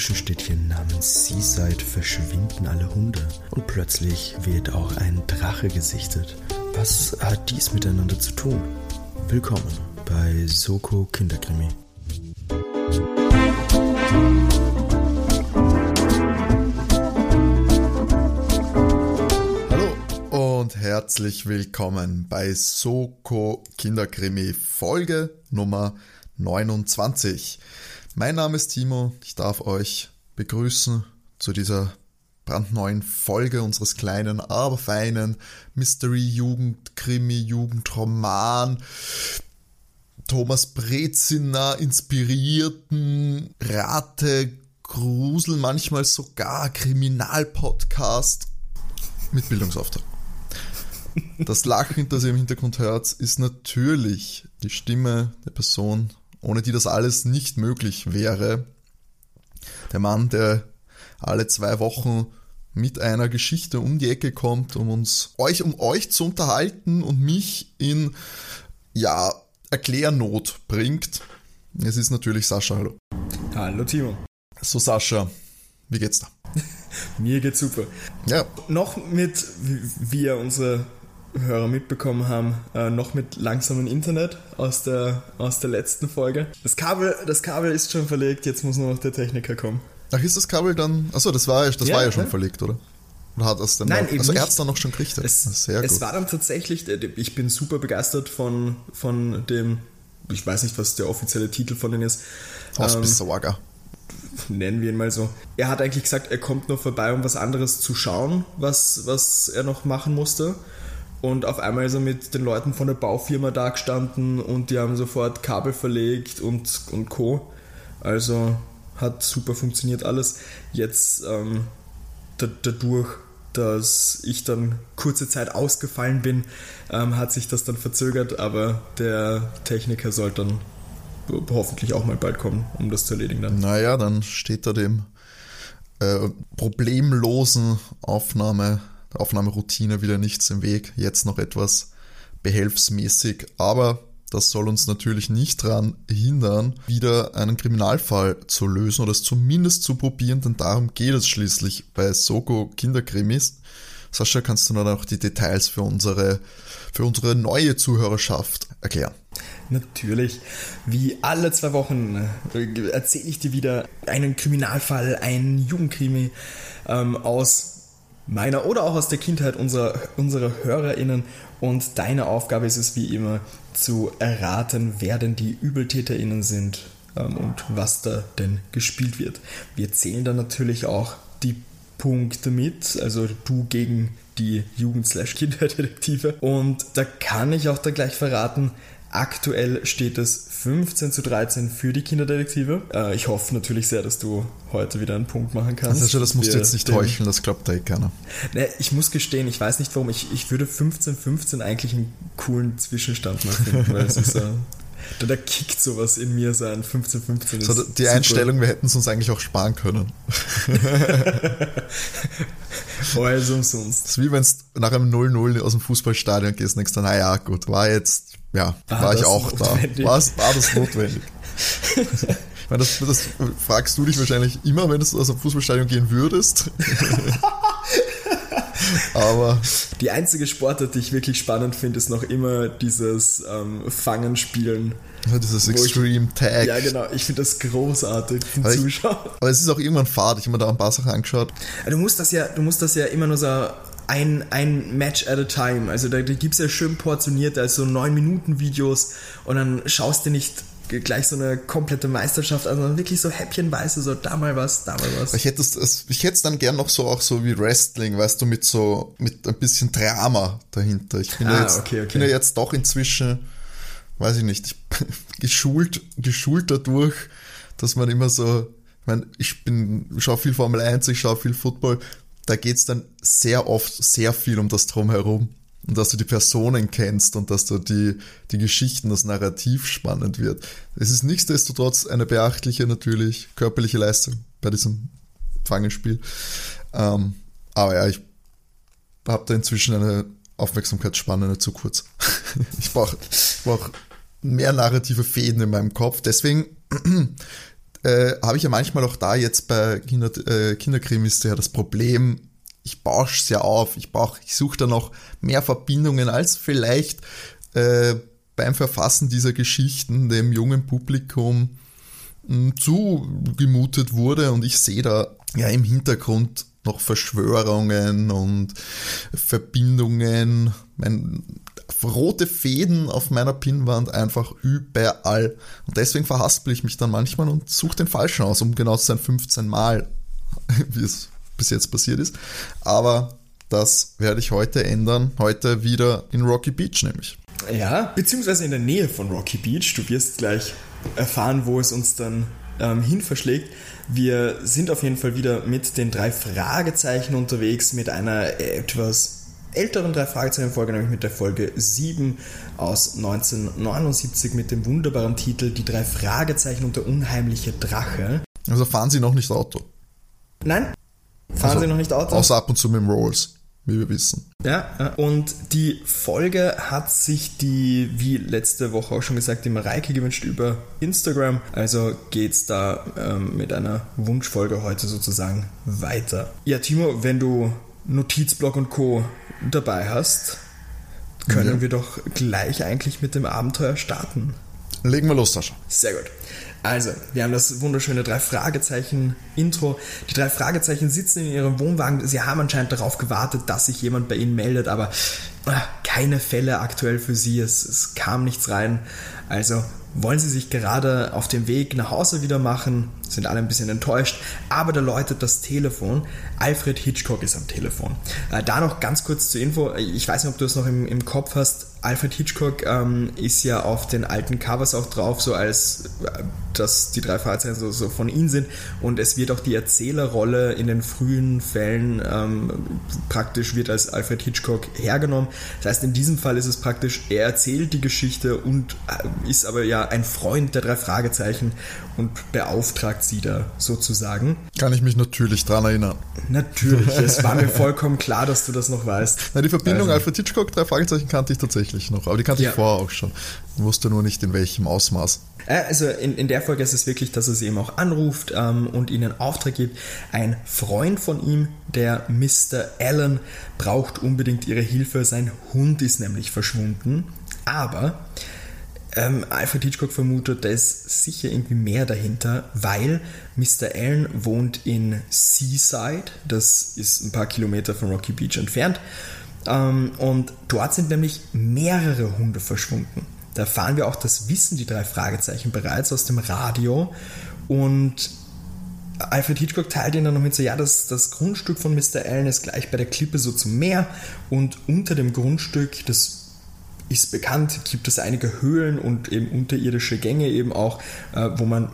idyllischen Städtchen namens Seaside verschwinden alle Hunde und plötzlich wird auch ein Drache gesichtet. Was hat dies miteinander zu tun? Willkommen bei Soko Kinderkrimi. Hallo und herzlich willkommen bei Soko Kinderkrimi Folge Nummer 29. Mein Name ist Timo, ich darf euch begrüßen zu dieser brandneuen Folge unseres kleinen, aber feinen Mystery-Jugend-Krimi-Jugendroman Thomas Brezina inspirierten Rate, Grusel, manchmal sogar Kriminalpodcast mit Bildungsauftrag. Das Lachen, das ihr im Hintergrund hört, ist natürlich die Stimme der Person, ohne die das alles nicht möglich wäre. Der Mann, der alle zwei Wochen mit einer Geschichte um die Ecke kommt, um uns euch um euch zu unterhalten und mich in ja Erklärnot bringt. Es ist natürlich Sascha. Hallo. Hallo Timo. So Sascha, wie geht's da? Mir geht's super. Ja. Noch mit, wie ihr unsere Hörer mitbekommen haben, äh, noch mit langsamem Internet aus der, aus der letzten Folge. Das Kabel, das Kabel ist schon verlegt, jetzt muss nur noch der Techniker kommen. Ach, ist das Kabel dann. Achso, das war, das Ja, war ja schon ja. verlegt, oder? Oder hat das dann Nein, noch, eben Also er nicht. hat's dann noch schon gekriegt. Es, Sehr es gut. war dann tatsächlich, äh, ich bin super begeistert von, von dem, ich weiß nicht, was der offizielle Titel von denen ist. Ähm, Hausbesorger. nennen wir ihn mal so. Er hat eigentlich gesagt, er kommt nur vorbei, um was anderes zu schauen, was, was er noch machen musste. Und auf einmal ist er mit den Leuten von der Baufirma da gestanden und die haben sofort Kabel verlegt und, und Co. Also hat super funktioniert alles. Jetzt ähm, da, dadurch, dass ich dann kurze Zeit ausgefallen bin, ähm, hat sich das dann verzögert, aber der Techniker soll dann hoffentlich auch mal bald kommen, um das zu erledigen dann. Naja, dann steht da dem äh, problemlosen Aufnahme, Aufnahmeroutine wieder nichts im Weg. Jetzt noch etwas behelfsmäßig, aber das soll uns natürlich nicht daran hindern, wieder einen Kriminalfall zu lösen oder es zumindest zu probieren, denn darum geht es schließlich bei Soko Kinderkrimis. Sascha, kannst du noch die Details für unsere, für unsere neue Zuhörerschaft erklären? Natürlich. Wie alle zwei Wochen äh, erzähle ich dir wieder einen Kriminalfall, einen Jugendkrimi ähm, aus meiner oder auch aus der Kindheit unserer, unserer HörerInnen. Und deine Aufgabe ist es wie immer zu erraten, wer denn die ÜbeltäterInnen sind ähm, und was da denn gespielt wird. Wir zählen dann natürlich auch die Punkte mit, also du gegen die Jugend-Kindheitsdetektive. Und da kann ich auch da gleich verraten, aktuell steht es 15 zu 13 für die Kinderdetektive. Äh, ich hoffe natürlich sehr, dass du heute wieder einen Punkt machen kannst. Sascha, das musst du jetzt nicht den- heucheln, das glaubt da eh keiner. Ne, ich muss gestehen, ich weiß nicht warum, ich, ich würde 15-15 eigentlich einen coolen Zwischenstand mal finden, weil es ist so, da, da kickt sowas in mir so ein 15-15. So, die super. Einstellung, wir hätten es uns eigentlich auch sparen können. Alles umsonst. Das ist wie wenn du nach einem 0-0 aus dem Fußballstadion gehst und denkst, dann, naja, gut, war jetzt, ja, War war, ich auch da. notwendig? War, war das notwendig? ich meine, das, das fragst du dich wahrscheinlich immer, wenn du aus dem Fußballstadion gehen würdest. Aber Die einzige Sportart, die ich wirklich spannend finde, ist noch immer dieses ähm, Fangen-Spielen. ja, dieses Wo ich- Extreme Tag. Ja, genau. Ich finde das großartig zum Aber ich- Zuschauen. Aber es ist auch irgendwann fad. Ich habe mir da ein paar Sachen angeschaut. Du musst das ja, du musst das ja immer nur so ein, ein Match at a time. Also da, da gibt es ja schön portioniert, also 9 Minuten Videos und dann schaust du nicht gleich so eine komplette Meisterschaft sondern wirklich so häppchenweise, so da mal was, da mal was. Ich hätte es, es- ich hätte es dann gern noch so auch so wie Wrestling, weißt du, mit so, mit ein bisschen Drama dahinter. Ich bin, ja, Ah, jetzt, okay, okay. bin ja jetzt doch inzwischen, weiß ich nicht, geschult, geschult dadurch, dass man immer so, ich meine, ich bin, schaue viel Formel 1, ich schaue viel Football, da geht's dann sehr oft sehr viel um das Drumherum. Und dass du die Personen kennst und dass du die, die Geschichten, das Narrativ spannend wird. Es ist nichtsdestotrotz eine beachtliche, natürlich körperliche Leistung bei diesem Fangenspiel. Ähm, aber ja, ich habe da inzwischen eine Aufmerksamkeitsspanne nicht zu kurz. ich brauche brauch mehr narrative Fäden in meinem Kopf. Deswegen äh, habe ich ja manchmal auch da jetzt bei Kinder, äh, Kinderkrimis ja das Problem, ich bausche es ja auf, ich, brauch, ich suche da noch mehr Verbindungen als vielleicht äh, beim Verfassen dieser Geschichten dem jungen Publikum mh, zugemutet wurde und ich sehe da ja im Hintergrund noch Verschwörungen und Verbindungen, mein, rote Fäden auf meiner Pinnwand einfach überall. Und deswegen verhaspel ich mich dann manchmal und suche den falschen aus, um genau zu sein 15 Mal, wie es bis jetzt passiert ist. Aber das werde ich heute ändern. Heute wieder in Rocky Beach nämlich. Ja, beziehungsweise in der Nähe von Rocky Beach. Du wirst gleich erfahren, wo es uns dann ähm, hin verschlägt. Wir sind auf jeden Fall wieder mit den drei Fragezeichen unterwegs, mit einer etwas älteren drei Fragezeichen-Folge, nämlich mit der Folge 7 aus 1979 mit dem wunderbaren Titel Die drei Fragezeichen und der unheimliche Drache. Also fahren Sie noch nicht Auto? Nein, fahren also, Sie noch nicht Auto? Außer ab und zu mit dem Rolls wie wir wissen. Ja, und die Folge hat sich die, wie letzte Woche auch schon gesagt, die Mareike gewünscht über Instagram. Also geht's da ähm, mit einer Wunschfolge heute sozusagen weiter. Ja, Timo, wenn du Notizblock und Co. dabei hast, können ja. wir doch gleich eigentlich mit dem Abenteuer starten. Legen wir los, Sascha. Sehr gut. Also, wir haben das wunderschöne drei Fragezeichen Intro. Die drei Fragezeichen sitzen in ihrem Wohnwagen. Sie haben anscheinend darauf gewartet, dass sich jemand bei ihnen meldet, aber äh, keine Fälle aktuell für sie. Es, es kam nichts rein. Also wollen sie sich gerade auf dem Weg nach Hause wieder machen, sind alle ein bisschen enttäuscht, aber da läutet das Telefon. Alfred Hitchcock ist am Telefon. Äh, da noch ganz kurz zur Info, ich weiß nicht, ob du es noch im, im Kopf hast, Alfred Hitchcock ähm, ist ja auf den alten Covers auch drauf, so als äh, dass die drei Fahrzeuge so, so, von ihm sind und es wird auch die Erzählerrolle in den frühen Fällen ähm, praktisch wird als Alfred Hitchcock hergenommen. Das heißt, in diesem Fall ist es praktisch, er erzählt die Geschichte und äh, ist aber ja ein Freund der drei Fragezeichen und beauftragt sie da sozusagen. Kann ich mich natürlich dran erinnern. Natürlich, es war mir vollkommen klar, dass du das noch weißt. Na, die Verbindung also. Alfred Hitchcock, drei Fragezeichen kannte ich tatsächlich noch, aber die kannte ja. ich vorher auch schon. Ich wusste nur nicht in welchem Ausmaß. Also in, in der Folge ist es wirklich, dass er sie eben auch anruft ähm, und ihnen Auftrag gibt. Ein Freund von ihm, der Mr. Allen, braucht unbedingt ihre Hilfe. Sein Hund ist nämlich verschwunden. Aber ähm, Alfred Hitchcock vermutet, da ist sicher irgendwie mehr dahinter, weil Mr. Allen wohnt in Seaside, das ist ein paar Kilometer von Rocky Beach entfernt, und dort sind nämlich mehrere Hunde verschwunden. Da erfahren wir auch, das wissen die drei Fragezeichen bereits aus dem Radio und Alfred Hitchcock teilt ihnen dann noch mit so, ja, das, das Grundstück von Mr. Allen ist gleich bei der Klippe so zum Meer und unter dem Grundstück, das ist bekannt, gibt es einige Höhlen und eben unterirdische Gänge eben auch, äh, wo man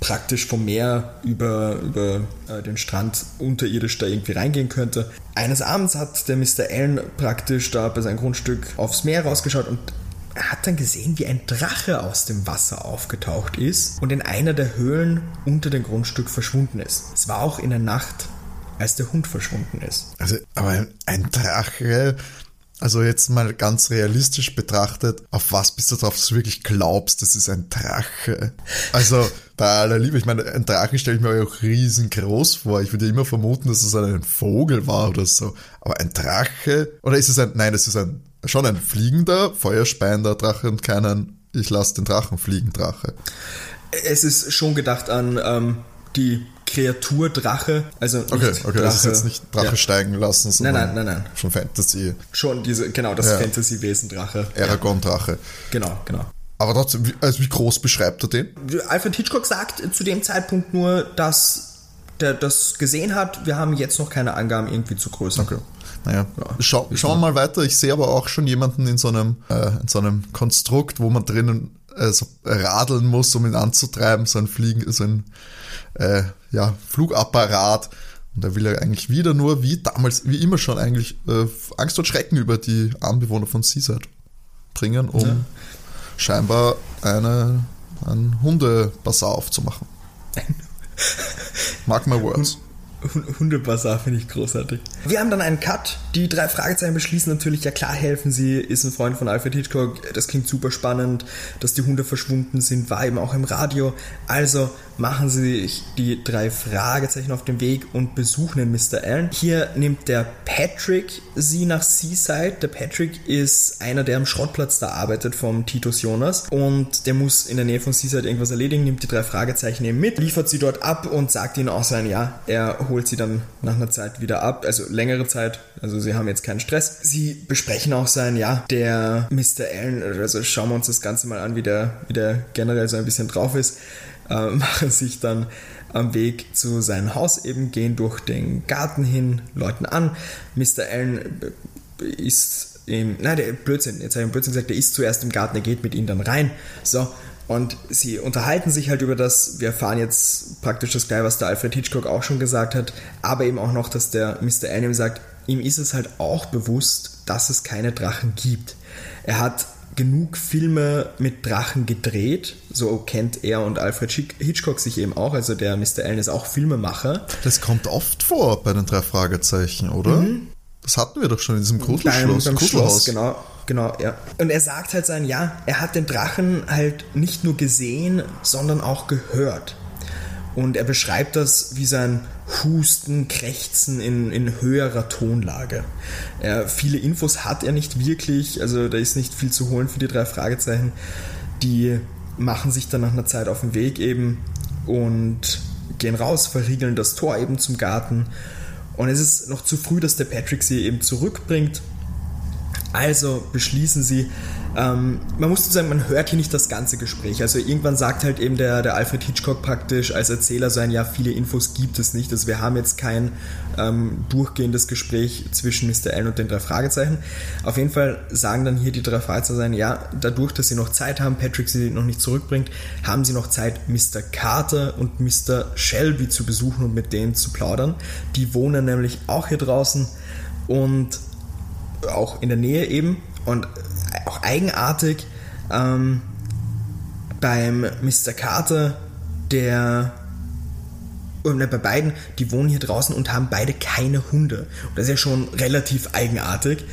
praktisch vom Meer über, über äh, den Strand unterirdisch da irgendwie reingehen könnte. Eines Abends hat der Mr. Allen praktisch da bei seinem Grundstück aufs Meer rausgeschaut und er hat dann gesehen, wie ein Drache aus dem Wasser aufgetaucht ist und in einer der Höhlen unter dem Grundstück verschwunden ist. Es war auch in der Nacht, als der Hund verschwunden ist. Also, aber ein Drache, also jetzt mal ganz realistisch betrachtet, auf was bist du drauf, dass du wirklich glaubst, das ist ein Drache? Also bei aller Liebe, ich meine, ein Drachen stelle ich mir auch riesengroß vor. Ich würde immer vermuten, dass es ein Vogel war oder so. Aber ein Drache? Oder ist es ein, nein, es ist ein, schon ein fliegender, feuerspeiender Drache und keinen, ich lasse den Drachen fliegen Drache. Es ist schon gedacht an ähm, die Kreatur Drache. Also okay, okay, Drache, das ist jetzt nicht Drache ja. steigen lassen, sondern nein, nein, nein, nein. schon Fantasy. Schon diese, genau, das ja. Fantasy-Wesen Drache. Aragorn Drache. Genau, genau. Aber trotzdem, wie, also wie groß beschreibt er den? Alfred Hitchcock sagt zu dem Zeitpunkt nur, dass der das gesehen hat. Wir haben jetzt noch keine Angaben irgendwie zu größer. Okay. Naja, ja. Schau, schauen wir mal weiter. Ich sehe aber auch schon jemanden in so einem, äh, in so einem Konstrukt, wo man drinnen äh, so radeln muss, um ihn anzutreiben, so ein Fliegen, so ein äh, ja, Flugapparat. Und da will er eigentlich wieder nur, wie damals, wie immer schon eigentlich, äh, Angst und Schrecken über die Anbewohner von Seaside bringen, um ja. scheinbar eine, einen Hundebazar aufzumachen. Mark my words. Hundebazar finde ich großartig. Wir haben dann einen Cut. Die drei Fragezeichen beschließen natürlich, ja klar helfen sie, ist ein Freund von Alfred Hitchcock. Das klingt super spannend, dass die Hunde verschwunden sind, war eben auch im Radio. Also machen sie sich die drei Fragezeichen auf den Weg und besuchen den Mr. Allen. Hier nimmt der Patrick sie nach Seaside. Der Patrick ist einer, der am Schrottplatz da arbeitet vom Titus Jonas und der muss in der Nähe von Seaside irgendwas erledigen, nimmt die drei Fragezeichen eben mit, liefert sie dort ab und sagt ihnen auch sein, ja, er holt sie dann nach einer Zeit wieder ab, also längere Zeit, also sie haben jetzt keinen Stress. Sie besprechen auch sein, ja, der Mr. Allen, also schauen wir uns das Ganze mal an, wie der, wie der generell so ein bisschen drauf ist, äh, machen sich dann am Weg zu seinem Haus eben, gehen durch den Garten hin, läuten an. Mr. Allen ist im, nein, der Blödsinn, jetzt habe ich einen Blödsinn gesagt, der ist zuerst im Garten, er geht mit ihnen dann rein. So, und sie unterhalten sich halt über das, wir erfahren jetzt praktisch das gleiche, was der Alfred Hitchcock auch schon gesagt hat, aber eben auch noch, dass der Mr. Allen sagt, ihm ist es halt auch bewusst, dass es keine Drachen gibt. Er hat genug Filme mit Drachen gedreht, so kennt er und Alfred Hitchcock sich eben auch, also der Mr. Allen ist auch Filmemacher. Das kommt oft vor bei den drei Fragezeichen, oder? Mhm. Das hatten wir doch schon in diesem Gruselschloss. Beim, beim Schloss, genau, genau, ja. Und er sagt halt sein, ja, er hat den Drachen halt nicht nur gesehen, sondern auch gehört. Und er beschreibt das wie sein Husten, Krächzen in, in höherer Tonlage. Er, viele Infos hat er nicht wirklich, also da ist nicht viel zu holen für die drei Fragezeichen. Die machen sich dann nach einer Zeit auf den Weg eben und gehen raus, verriegeln das Tor eben zum Garten. Und es ist noch zu früh, dass der Patrick sie eben zurückbringt. Also beschließen sie, ähm, man muss sagen, man hört hier nicht das ganze Gespräch. Also irgendwann sagt halt eben der, der Alfred Hitchcock praktisch als Erzähler sein, ja, viele Infos gibt es nicht. Also wir haben jetzt kein ähm, durchgehendes Gespräch zwischen Mr. Allen und den drei Fragezeichen. Auf jeden Fall sagen dann hier die drei Fragezeichen, ja, dadurch, dass sie noch Zeit haben, Patrick sie noch nicht zurückbringt, haben sie noch Zeit, Mr. Carter und Mr. Shelby zu besuchen und mit denen zu plaudern. Die wohnen nämlich auch hier draußen und auch in der Nähe eben. Und auch eigenartig ähm, beim Mr. Carter, der oder bei beiden, die wohnen hier draußen und haben beide keine Hunde. Und das ist ja schon relativ eigenartig.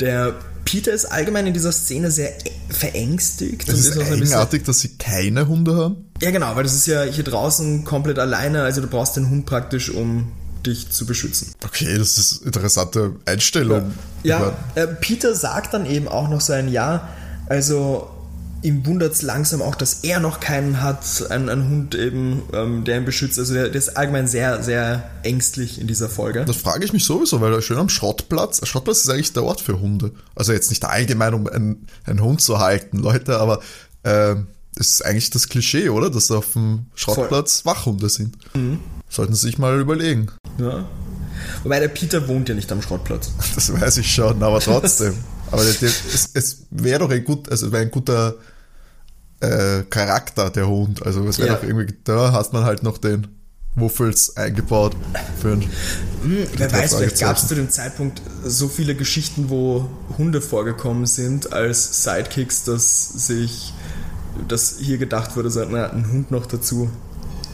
Der Peter ist allgemein in dieser Szene sehr verängstigt. Es ist, ist eigenartig, dass sie keine Hunde haben? Ja, genau, weil das ist ja hier draußen komplett alleine. Also du brauchst den Hund praktisch, um dich zu beschützen. Okay, das ist eine interessante Einstellung. Ja, ja äh, Peter sagt dann eben auch noch sein Ja, also ihm wundert es langsam auch, dass er noch keinen hat, einen, einen Hund eben, ähm, der ihn beschützt. Also der, der, ist allgemein sehr, sehr ängstlich in dieser Folge. Das frage ich mich sowieso, weil er schön am Schrottplatz, Schrottplatz ist eigentlich der Ort für Hunde. Also jetzt nicht allgemein, um einen, einen Hund zu halten, Leute, aber äh, das ist eigentlich das Klischee, oder? Dass auf dem Schrottplatz Voll. Wachhunde sind. Mhm. Sollten Sie sich mal überlegen. Ja. Wobei der Peter wohnt ja nicht am Schrottplatz. Das weiß ich schon, aber trotzdem. aber der, der, es, es wäre doch ein gut, also ein guter äh, Charakter, der Hund. Also es wäre ja. doch irgendwie, da hast man halt noch den Wuffels eingebaut für einen, hm, Wer weiß, vielleicht gab es zu dem Zeitpunkt so viele Geschichten, wo Hunde vorgekommen sind als Sidekicks, dass sich dass hier gedacht wurde, so, na, ein Hund noch dazu.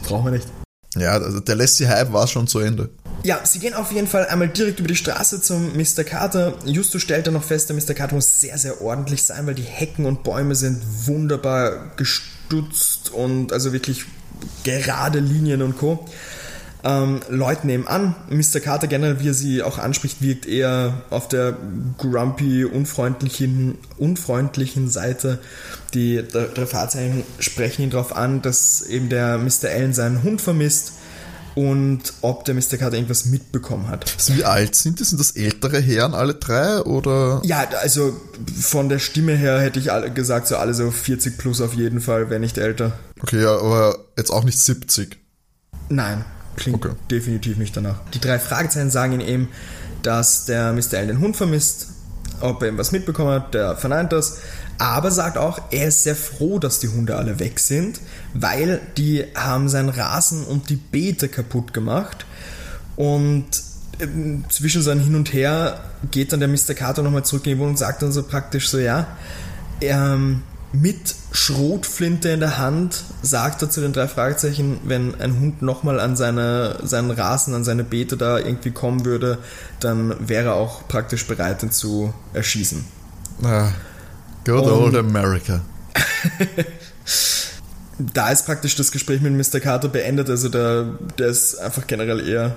Brauchen wir nicht. Ja, also der Lassie Hype war schon zu Ende. Ja, sie gehen auf jeden Fall einmal direkt über die Straße zum Mr. Carter. Justo stellt dann noch fest, der Mr. Carter muss sehr, sehr ordentlich sein, weil die Hecken und Bäume sind wunderbar gestutzt und also wirklich gerade Linien und Co ähm, Leute nehmen an. Mr. Carter generell, wie er sie auch anspricht, wirkt eher auf der grumpy, unfreundlichen, unfreundlichen Seite. Die drei Fahrzeichen sprechen ihn darauf an, dass eben der Mr. Allen seinen Hund vermisst und ob der Mr. Carter irgendwas mitbekommen hat. Wie alt sind das? Sind das ältere Herren, alle drei? Oder? Ja, also von der Stimme her hätte ich gesagt, so alle so 40 plus auf jeden Fall, wenn nicht älter. Okay, ja, aber jetzt auch nicht 70. Nein. Klingt okay. definitiv nicht danach. Die drei Fragezeichen sagen ihm eben, dass der Mr. Allen den Hund vermisst, ob er ihm was mitbekommen hat, der verneint das, aber sagt auch, er ist sehr froh, dass die Hunde alle weg sind, weil die haben sein Rasen und die Beete kaputt gemacht und ähm, zwischen seinem Hin und Her geht dann der Mr. Carter nochmal zurück in die Wohnung und sagt dann so praktisch so, ja, ähm, mit Schrotflinte in der Hand sagt er zu den drei Fragezeichen, wenn ein Hund nochmal an seine, seinen Rasen, an seine Beete da irgendwie kommen würde, dann wäre er auch praktisch bereit, ihn zu erschießen. Ah, good old America. da ist praktisch das Gespräch mit Mr. Carter beendet. Also der, der ist einfach generell eher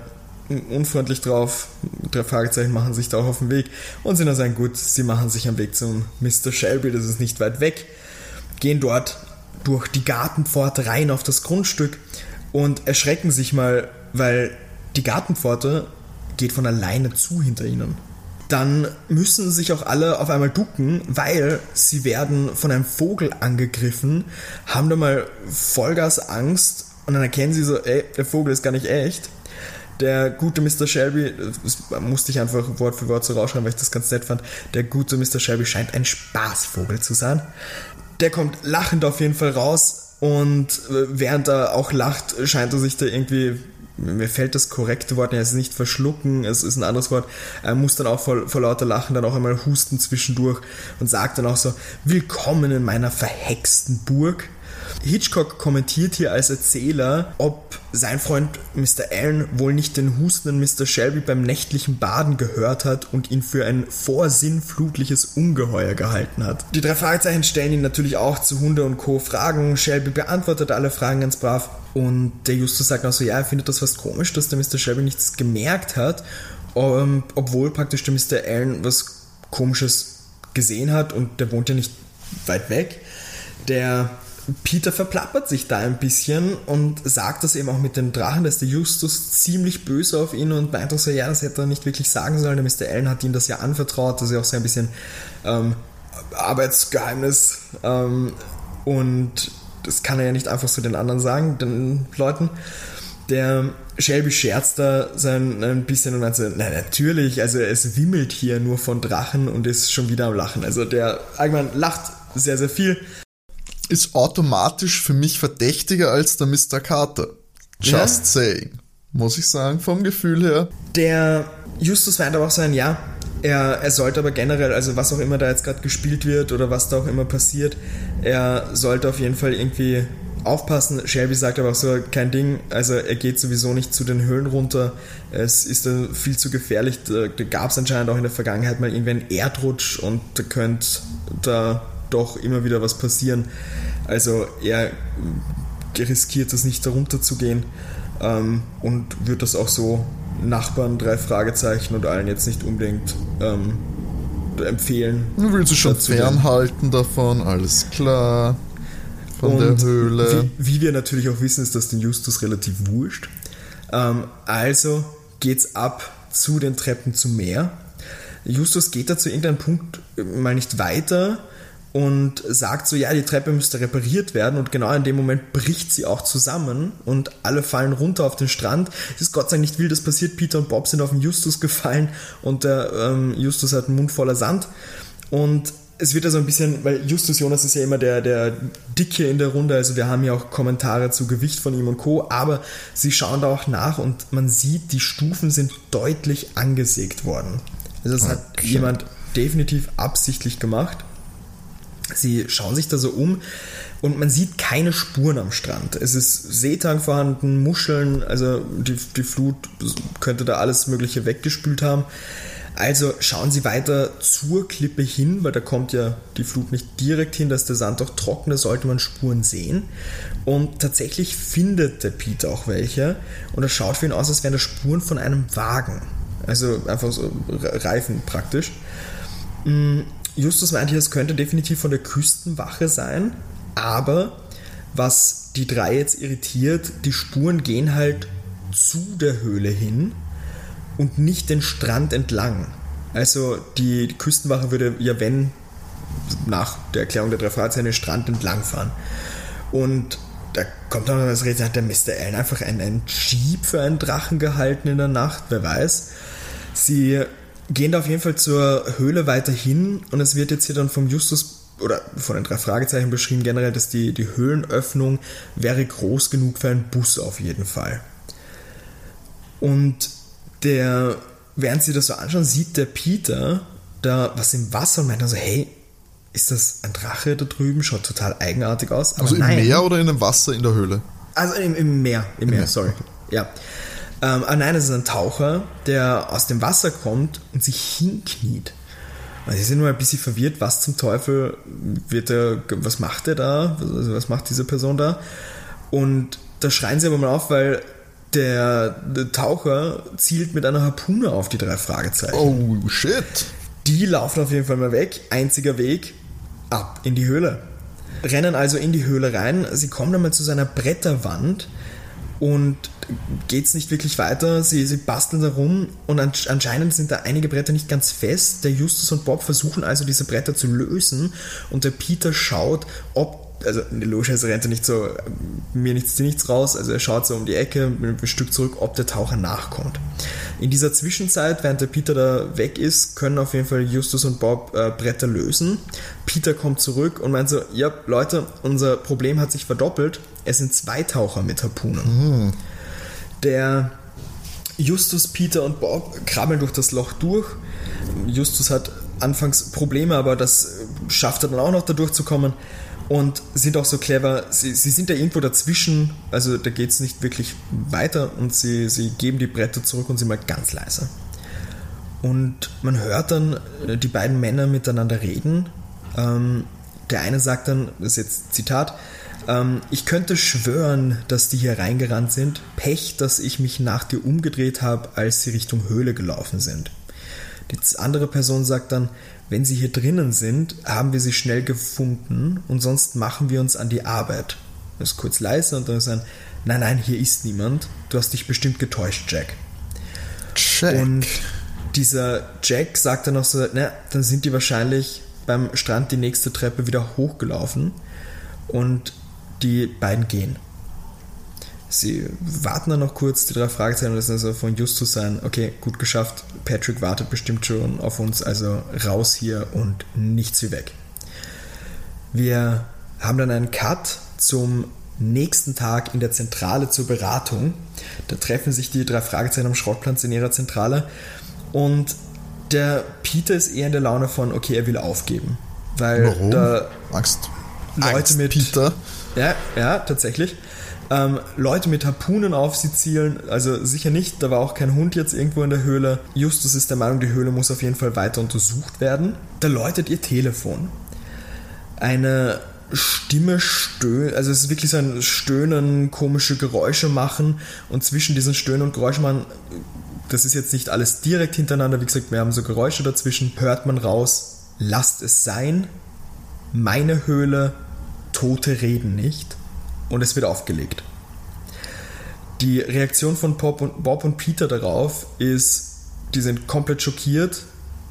unfreundlich drauf. Drei Fragezeichen machen sich da auch auf den Weg und sind dann sagen, gut, sie machen sich am Weg zum Mr. Shelby, das ist nicht weit weg, gehen dort durch die Gartenpforte rein auf das Grundstück und erschrecken sich mal, weil die Gartenpforte geht von alleine zu hinter ihnen. Dann müssen sich auch alle auf einmal ducken, weil sie werden von einem Vogel angegriffen, haben da mal Vollgas Angst und dann erkennen sie so, ey, der Vogel ist gar nicht echt. Der gute Mr. Shelby, das musste ich einfach Wort für Wort so rausschreiben, weil ich das ganz nett fand, der gute Mr. Shelby scheint ein Spaßvogel zu sein. Der kommt lachend auf jeden Fall raus und während er auch lacht, scheint er sich da irgendwie mir fällt das korrekte Wort, es ist nicht verschlucken, es ist ein anderes Wort, er muss dann auch vor, vor lauter Lachen dann auch einmal husten zwischendurch und sagt dann auch so, willkommen in meiner verhexten Burg. Hitchcock kommentiert hier als Erzähler, ob sein Freund Mr. Allen wohl nicht den hustenden Mr. Shelby beim nächtlichen Baden gehört hat und ihn für ein vorsinnflutliches Ungeheuer gehalten hat. Die drei Fragezeichen stellen ihn natürlich auch zu Hunde und Co. Fragen. Shelby beantwortet alle Fragen ganz brav und der Justus sagt auch so, ja, er findet das fast komisch, dass der Mr. Shelby nichts gemerkt hat, um, obwohl praktisch der Mr. Allen was komisches gesehen hat und der wohnt ja nicht weit weg. Der Peter verplappert sich da ein bisschen und sagt das eben auch mit den Drachen, dass der Justus ziemlich böse auf ihn und meint auch so, ja, das hätte er nicht wirklich sagen sollen. Der Mr. Allen hat ihm das ja anvertraut, das ist ja auch so ein bisschen ähm, Arbeitsgeheimnis ähm, und das kann er ja nicht einfach so den anderen sagen, den Leuten. Der Shelby scherzt da so ein, bisschen und meint so, na natürlich, also es wimmelt hier nur von Drachen und ist schon wieder am Lachen. Also der allgemein lacht sehr, sehr viel ist automatisch für mich verdächtiger als der Mr. Carter. Just ja. saying. Muss ich sagen, vom Gefühl her. Der Justus meint aber auch sein, ja, er, er sollte aber generell, also was auch immer da jetzt gerade gespielt wird oder was da auch immer passiert, er sollte auf jeden Fall irgendwie aufpassen. Shelby sagt aber auch so, kein Ding, also er geht sowieso nicht zu den Höhlen runter. Es ist da viel zu gefährlich. Da, da gab es anscheinend auch in der Vergangenheit mal irgendwie einen Erdrutsch und da könnte da doch immer wieder was passieren. Also er riskiert es nicht, darunter zu gehen ähm, und wird das auch so Nachbarn, drei Fragezeichen und allen jetzt nicht unbedingt ähm, empfehlen. Du willst du schon fernhalten davon, alles klar. Von und der Höhle. Wie, wie, wir natürlich auch wissen, ist das den Justus relativ wurscht. Ähm, also geht's ab zu den Treppen zum Meer. Justus geht da zu irgendeinem Punkt mal nicht weiter und sagt so, ja, die Treppe müsste repariert werden und genau in dem Moment bricht sie auch zusammen und alle fallen runter auf den Strand. Es ist Gott sei Dank nicht wild, das passiert. Peter und Bob sind auf den Justus gefallen und der ähm, Justus hat einen Mund voller Sand und es wird also ein bisschen, weil Justus Jonas ist ja immer der, der Dicke in der Runde, also wir haben ja auch Kommentare zu Gewicht von ihm und Co., aber sie schauen da auch nach und man sieht, die Stufen sind deutlich angesägt worden. Also das okay. hat jemand definitiv absichtlich gemacht. Sie schauen sich da so um und man sieht keine Spuren am Strand. Es ist Seetang vorhanden, Muscheln, also die, die Flut könnte da alles Mögliche weggespült haben. Also schauen Sie weiter zur Klippe hin, weil da kommt ja die Flut nicht direkt hin, dass der Sand auch trocken, da sollte man Spuren sehen. Und tatsächlich findet der Peter auch welche und es schaut für ihn aus, als wären das Spuren von einem Wagen. Also einfach so Reifen praktisch. Justus meinte, es könnte definitiv von der Küstenwache sein, aber was die drei jetzt irritiert, die Spuren gehen halt zu der Höhle hin und nicht den Strand entlang. Also die Küstenwache würde ja, wenn, nach der Erklärung der drei Fahrzeuge den Strand entlang fahren. Und da kommt dann das Rätsel, hat der Mr. Allen einfach einen, einen Jeep für einen Drachen gehalten in der Nacht, wer weiß. Sie gehen da auf jeden Fall zur Höhle weiter hin und es wird jetzt hier dann vom Justus oder von den drei Fragezeichen beschrieben generell, dass die, die Höhlenöffnung wäre groß genug für einen Bus auf jeden Fall. Und der, während sie das so anschauen, sieht der Peter da was im Wasser und meint dann so, hey, ist das ein Drache da drüben? Schaut total eigenartig aus. Also im nein. Meer oder in dem Wasser in der Höhle? Also im, im Meer, im, Im Meer, Meer, sorry. Ja. Ähm, ah nein, es ist ein Taucher, der aus dem Wasser kommt und sich hinkniet. Und sie sind nur ein bisschen verwirrt, was zum Teufel wird er, was macht er da? Also was macht diese Person da? Und da schreien sie aber mal auf, weil der, der Taucher zielt mit einer Harpune auf die drei Fragezeichen. Oh, shit. Die laufen auf jeden Fall mal weg. Einziger Weg, ab in die Höhle. Rennen also in die Höhle rein. Sie kommen dann mal zu seiner Bretterwand und geht's nicht wirklich weiter. Sie, sie basteln da rum und anscheinend sind da einige Bretter nicht ganz fest. Der Justus und Bob versuchen also diese Bretter zu lösen und der Peter schaut, ob also logischerweise rennt er nicht so, mir nichts, dir nichts raus, also er schaut so um die Ecke einem Stück zurück, ob der Taucher nachkommt. In dieser Zwischenzeit, während der Peter da weg ist, können auf jeden Fall Justus und Bob äh, Bretter lösen. Peter kommt zurück und meint so, ja Leute, unser Problem hat sich verdoppelt, es sind zwei Taucher mit Harpunen. Mhm. Der Justus, Peter und Bob krabbeln durch das Loch durch. Justus hat anfangs Probleme, aber das schafft er dann auch noch da durchzukommen und sind auch so clever. Sie, sie sind da irgendwo dazwischen, also da geht es nicht wirklich weiter und sie, sie geben die Bretter zurück und sind mal ganz leise. Und man hört dann äh, die beiden Männer miteinander reden. Ähm, der eine sagt dann, das ist jetzt Zitat, ähm, ich könnte schwören, dass die hier reingerannt sind. Pech, dass ich mich nach dir umgedreht habe, als sie Richtung Höhle gelaufen sind. Die andere Person sagt dann, wenn sie hier drinnen sind, haben wir sie schnell gefunden und sonst machen wir uns an die Arbeit. Er ist kurz leise und dann ist ein, nein, nein, hier ist niemand. Du hast dich bestimmt getäuscht, Jack. Jack. Und dieser Jack sagt dann noch so, na, dann sind die wahrscheinlich beim Strand die nächste Treppe wieder hochgelaufen und die beiden gehen. Sie warten dann noch kurz, die drei Fragezeichen, das ist also von Justus sein, okay, gut geschafft, Patrick wartet bestimmt schon auf uns, also raus hier und nichts wie weg. Wir haben dann einen Cut zum nächsten Tag in der Zentrale zur Beratung. Da treffen sich die drei Fragezeichen am Schrottplatz in ihrer Zentrale und der Peter ist eher in der Laune von, okay, er will aufgeben. Weil Warum? da Angst. Leute Angst, mit. Peter. Ja, ja, tatsächlich ähm, Leute mit Harpunen auf sie zielen. Also sicher nicht, da war auch kein Hund jetzt irgendwo in der Höhle. Justus ist der Meinung, die Höhle muss auf jeden Fall weiter untersucht werden. Da läutet ihr Telefon. Eine Stimme stöhnt, also es ist wirklich so ein Stöhnen, komische Geräusche machen und zwischen diesen Stöhnen und Geräuschen machen, das ist jetzt nicht alles direkt hintereinander, wie gesagt, wir haben so Geräusche dazwischen, hört man raus, lasst es sein, meine Höhle, Tote reden nicht und es wird aufgelegt. Die Reaktion von Bob und, Bob und Peter darauf ist, die sind komplett schockiert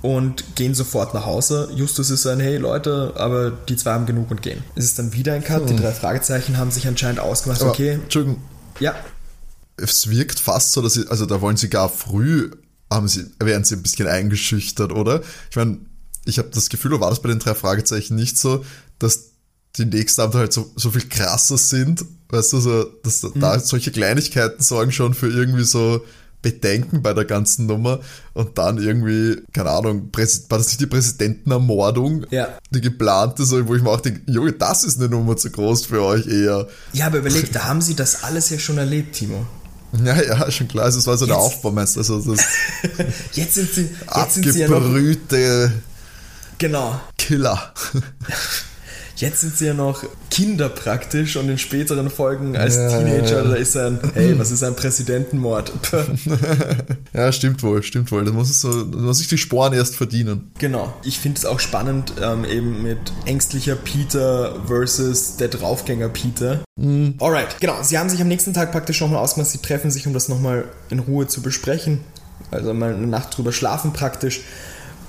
und gehen sofort nach Hause. Justus ist ein, hey Leute, aber die zwei haben genug und gehen. Es ist dann wieder ein Cut. Die hm. drei Fragezeichen haben sich anscheinend ausgemacht. Aber, okay. Entschuldigung. Ja. Es wirkt fast so, dass sie, also da wollen sie gar früh, haben sie, werden sie ein bisschen eingeschüchtert, oder? Ich meine, ich habe das Gefühl, war das bei den drei Fragezeichen nicht so, dass die nächsten Abende halt so, so viel krasser sind, weißt du, so, dass mhm. da solche Kleinigkeiten sorgen schon für irgendwie so Bedenken bei der ganzen Nummer und dann irgendwie, keine Ahnung, war das nicht die Präsidentenermordung, ja. die geplante, so, wo ich mir auch denke, Junge, das ist eine Nummer zu groß für euch eher. Ja, aber überleg, da haben sie das alles ja schon erlebt, Timo. Ja, ja, schon klar, also es war so der Aufbaumeister, also das jetzt sind sie, jetzt sind sie ja noch, genau. Killer. Jetzt sind sie ja noch Kinder praktisch und in späteren Folgen als ja, Teenager, da ist ein, hey, was ist ein Präsidentenmord? ja, stimmt wohl, stimmt wohl. Da muss, es so, muss sich die Sporen erst verdienen. Genau. Ich finde es auch spannend, ähm, eben mit ängstlicher Peter versus der Draufgänger Peter. Mhm. Alright, genau. Sie haben sich am nächsten Tag praktisch nochmal ausgemacht, sie treffen sich, um das nochmal in Ruhe zu besprechen. Also mal eine Nacht drüber schlafen praktisch.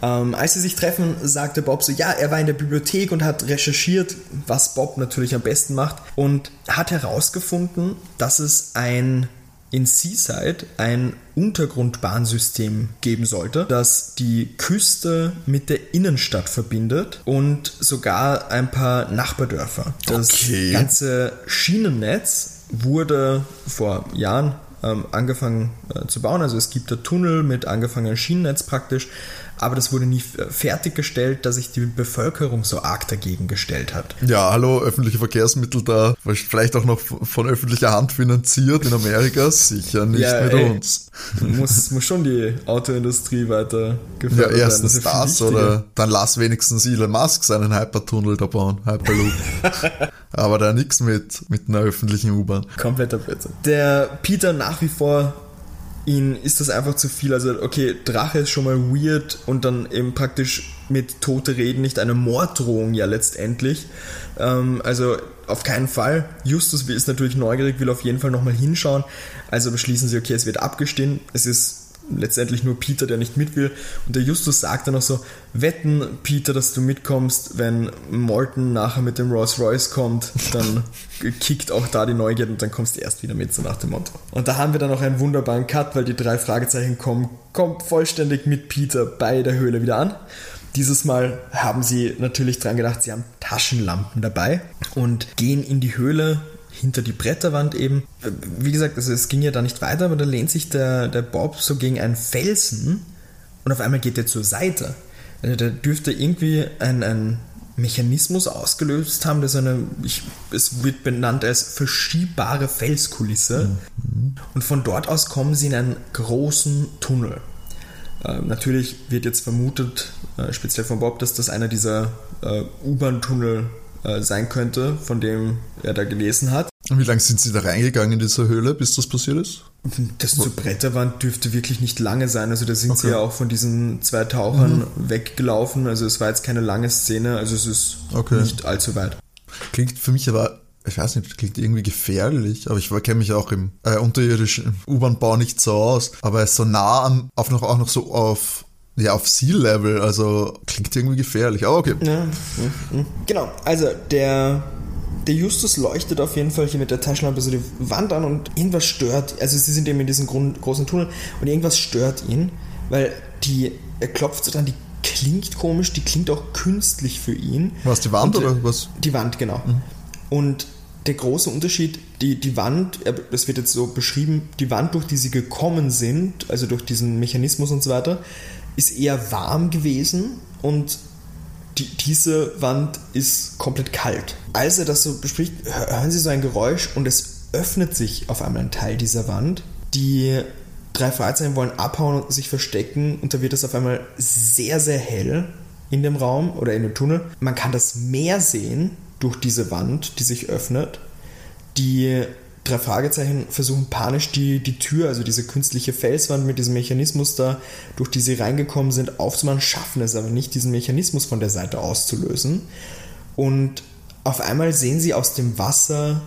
Ähm, als sie sich treffen, sagte Bob so, ja, er war in der Bibliothek und hat recherchiert, was Bob natürlich am besten macht und hat herausgefunden, dass es ein in Seaside ein Untergrundbahnsystem geben sollte, das die Küste mit der Innenstadt verbindet und sogar ein paar Nachbardörfer. Das okay. ganze Schienennetz wurde vor Jahren ähm, angefangen äh, zu bauen. Also es gibt da Tunnel mit angefangenem Schienennetz praktisch aber das wurde nie fertiggestellt, dass sich die Bevölkerung so arg dagegen gestellt hat. Ja, hallo, öffentliche Verkehrsmittel da, vielleicht auch noch von öffentlicher Hand finanziert in Amerika, sicher nicht ja, mit ey, uns. Muss, muss schon die Autoindustrie weiter gefördert werden. Ja, erstens das, das oder dann lass wenigstens Elon Musk seinen Hypertunnel da bauen, Hyperloop. aber da nichts mit, mit einer öffentlichen U-Bahn. Kompletter Blödsinn. Der Peter nach wie vor ihn ist das einfach zu viel. Also, okay, Drache ist schon mal weird und dann eben praktisch mit Tote reden, nicht eine Morddrohung ja letztendlich. Ähm, also auf keinen Fall. Justus ist natürlich neugierig, will auf jeden Fall nochmal hinschauen. Also beschließen sie, okay, es wird abgestehen. Es ist letztendlich nur Peter, der nicht mit will. Und der Justus sagt dann noch so, wetten, Peter, dass du mitkommst, wenn Morton nachher mit dem Rolls Royce kommt, dann kickt auch da die Neugier und dann kommst du erst wieder mit, so nach dem Motto. Und da haben wir dann noch einen wunderbaren Cut, weil die drei Fragezeichen kommen, kommt vollständig mit Peter bei der Höhle wieder an. Dieses Mal haben sie natürlich dran gedacht, sie haben Taschenlampen dabei und gehen in die Höhle, hinter die Bretterwand eben. Wie gesagt, also es ging ja da nicht weiter, aber da lehnt sich der, der Bob so gegen einen Felsen und auf einmal geht er zur Seite. Also da dürfte irgendwie ein, ein Mechanismus ausgelöst haben, das eine, ich, es wird benannt als verschiebbare Felskulisse. Mhm. Und von dort aus kommen sie in einen großen Tunnel. Äh, natürlich wird jetzt vermutet, äh, speziell von Bob, dass das einer dieser äh, U-Bahn-Tunnel äh, sein könnte, von dem er da gelesen hat. Und wie lange sind Sie da reingegangen in diese Höhle, bis das passiert ist? Das zur Bretterwand dürfte wirklich nicht lange sein. Also da sind okay. sie ja auch von diesen zwei Tauchern mhm. weggelaufen. Also es war jetzt keine lange Szene. Also es ist okay. nicht allzu weit. Klingt für mich aber, ich weiß nicht, klingt irgendwie gefährlich. Aber ich kenne mich auch im äh, unterirdischen U-Bahn-Bau nicht so aus. Aber er ist so nah an, auf noch, auch noch so auf ja, auf Sea-Level, also klingt irgendwie gefährlich, aber okay. Ja, genau, also der, der Justus leuchtet auf jeden Fall hier mit der Taschenlampe so die Wand an und irgendwas stört, also sie sind eben in diesem großen Tunnel und irgendwas stört ihn, weil die, er klopft so dran, die klingt komisch, die klingt auch künstlich für ihn. Was, die Wand und, oder was? Die Wand, genau. Mhm. Und der große Unterschied, die, die Wand, das wird jetzt so beschrieben, die Wand, durch die sie gekommen sind, also durch diesen Mechanismus und so weiter, ist eher warm gewesen und die, diese Wand ist komplett kalt. Als er das so bespricht, hören Sie so ein Geräusch und es öffnet sich auf einmal ein Teil dieser Wand. Die drei Fragezeichen wollen abhauen und sich verstecken und da wird es auf einmal sehr, sehr hell in dem Raum oder in dem Tunnel. Man kann das Meer sehen durch diese Wand, die sich öffnet. Die drei Fragezeichen versuchen panisch die, die Tür, also diese künstliche Felswand mit diesem Mechanismus da, durch die sie reingekommen sind, aufzumachen, schaffen es aber nicht, diesen Mechanismus von der Seite auszulösen. Und auf einmal sehen sie aus dem Wasser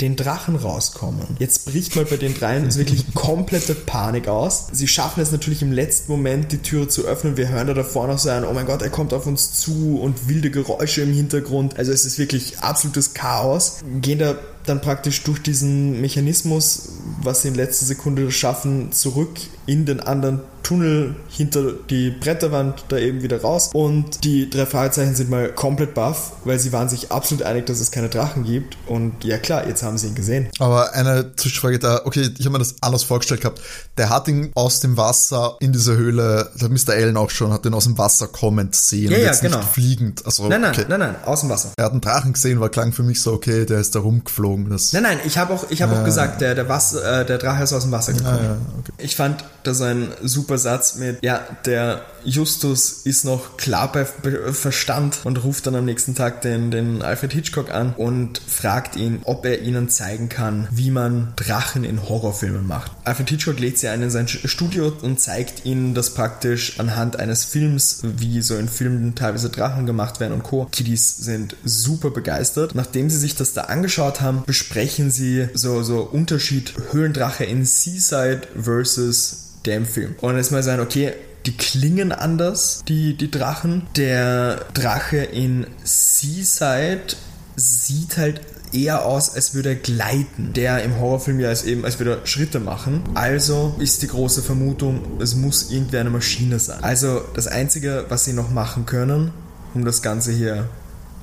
den Drachen rauskommen. Jetzt bricht mal bei den dreien wirklich komplette Panik aus. Sie schaffen es natürlich im letzten Moment, die Türe zu öffnen. Wir hören da davor noch so ein, oh mein Gott, er kommt auf uns zu und wilde Geräusche im Hintergrund. Also es ist wirklich absolutes Chaos. Gehen da dann praktisch durch diesen Mechanismus, was sie in letzter Sekunde schaffen, zurück in den anderen Tunnel hinter die Bretterwand da eben wieder raus. Und die drei Fragezeichen sind mal komplett baff, weil sie waren sich absolut einig, dass es keine Drachen gibt. Und ja klar, jetzt haben sie ihn gesehen. Aber eine Zwischenfrage da, okay, ich habe mir das anders vorgestellt gehabt. Der hat ihn aus dem Wasser in diese Höhle, der Mr. Allen auch schon, hat den aus dem Wasser kommend sehen. Ja, ja, genau. Nicht fliegend. Also, nein, nein, okay. nein, nein, aus dem Wasser. Er hat einen Drachen gesehen, war klang für mich so, okay, der ist da rumgeflogen. Das nein, nein, ich habe auch, ich hab ah. auch gesagt, der, der, Wasser, äh, der Drache ist aus dem Wasser gekommen. Ah, ja, okay. Ich fand das ein super Satz mit, ja, der Justus ist noch klar bei Verstand und ruft dann am nächsten Tag den, den Alfred Hitchcock an und fragt ihn, ob er ihnen zeigen kann, wie man Drachen in Horrorfilmen macht. Alfred Hitchcock lädt sie ein in sein Studio und zeigt ihnen das praktisch anhand eines Films, wie so in Filmen teilweise Drachen gemacht werden und Co. Kiddies sind super begeistert. Nachdem sie sich das da angeschaut haben, besprechen sie so, so Unterschied Höhlendrache in Seaside versus dem Film. Und jetzt mal sagen, okay, die klingen anders, die, die Drachen. Der Drache in Seaside sieht halt eher aus, als würde er gleiten. Der im Horrorfilm ja als eben, als würde er Schritte machen. Also ist die große Vermutung, es muss irgendwie eine Maschine sein. Also das Einzige, was sie noch machen können, um das Ganze hier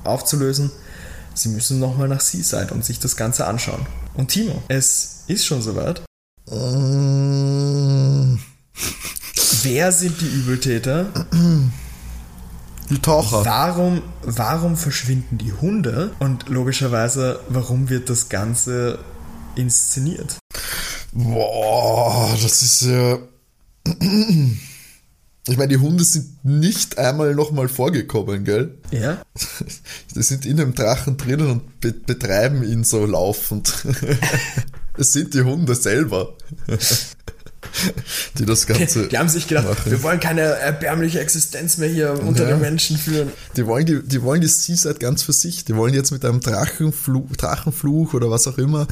aufzulösen, sie müssen nochmal nach Seaside und sich das Ganze anschauen. Und Timo, es ist schon soweit. Wer sind die Übeltäter? Die Taucher. Warum, warum verschwinden die Hunde? Und logischerweise, warum wird das Ganze inszeniert? Boah, das ist ja. Ich meine, die Hunde sind nicht einmal nochmal vorgekommen, gell? Ja. Die sind in dem Drachen drinnen und be betreiben ihn so laufend. Es sind die Hunde selber, die das Ganze. Die haben sich gedacht, machen. wir wollen keine erbärmliche Existenz mehr hier unter Ja. den Menschen führen. Die wollen die, die wollen die Seaside ganz für sich. Die wollen jetzt mit einem Drachenfluch, Drachenfluch oder was auch immer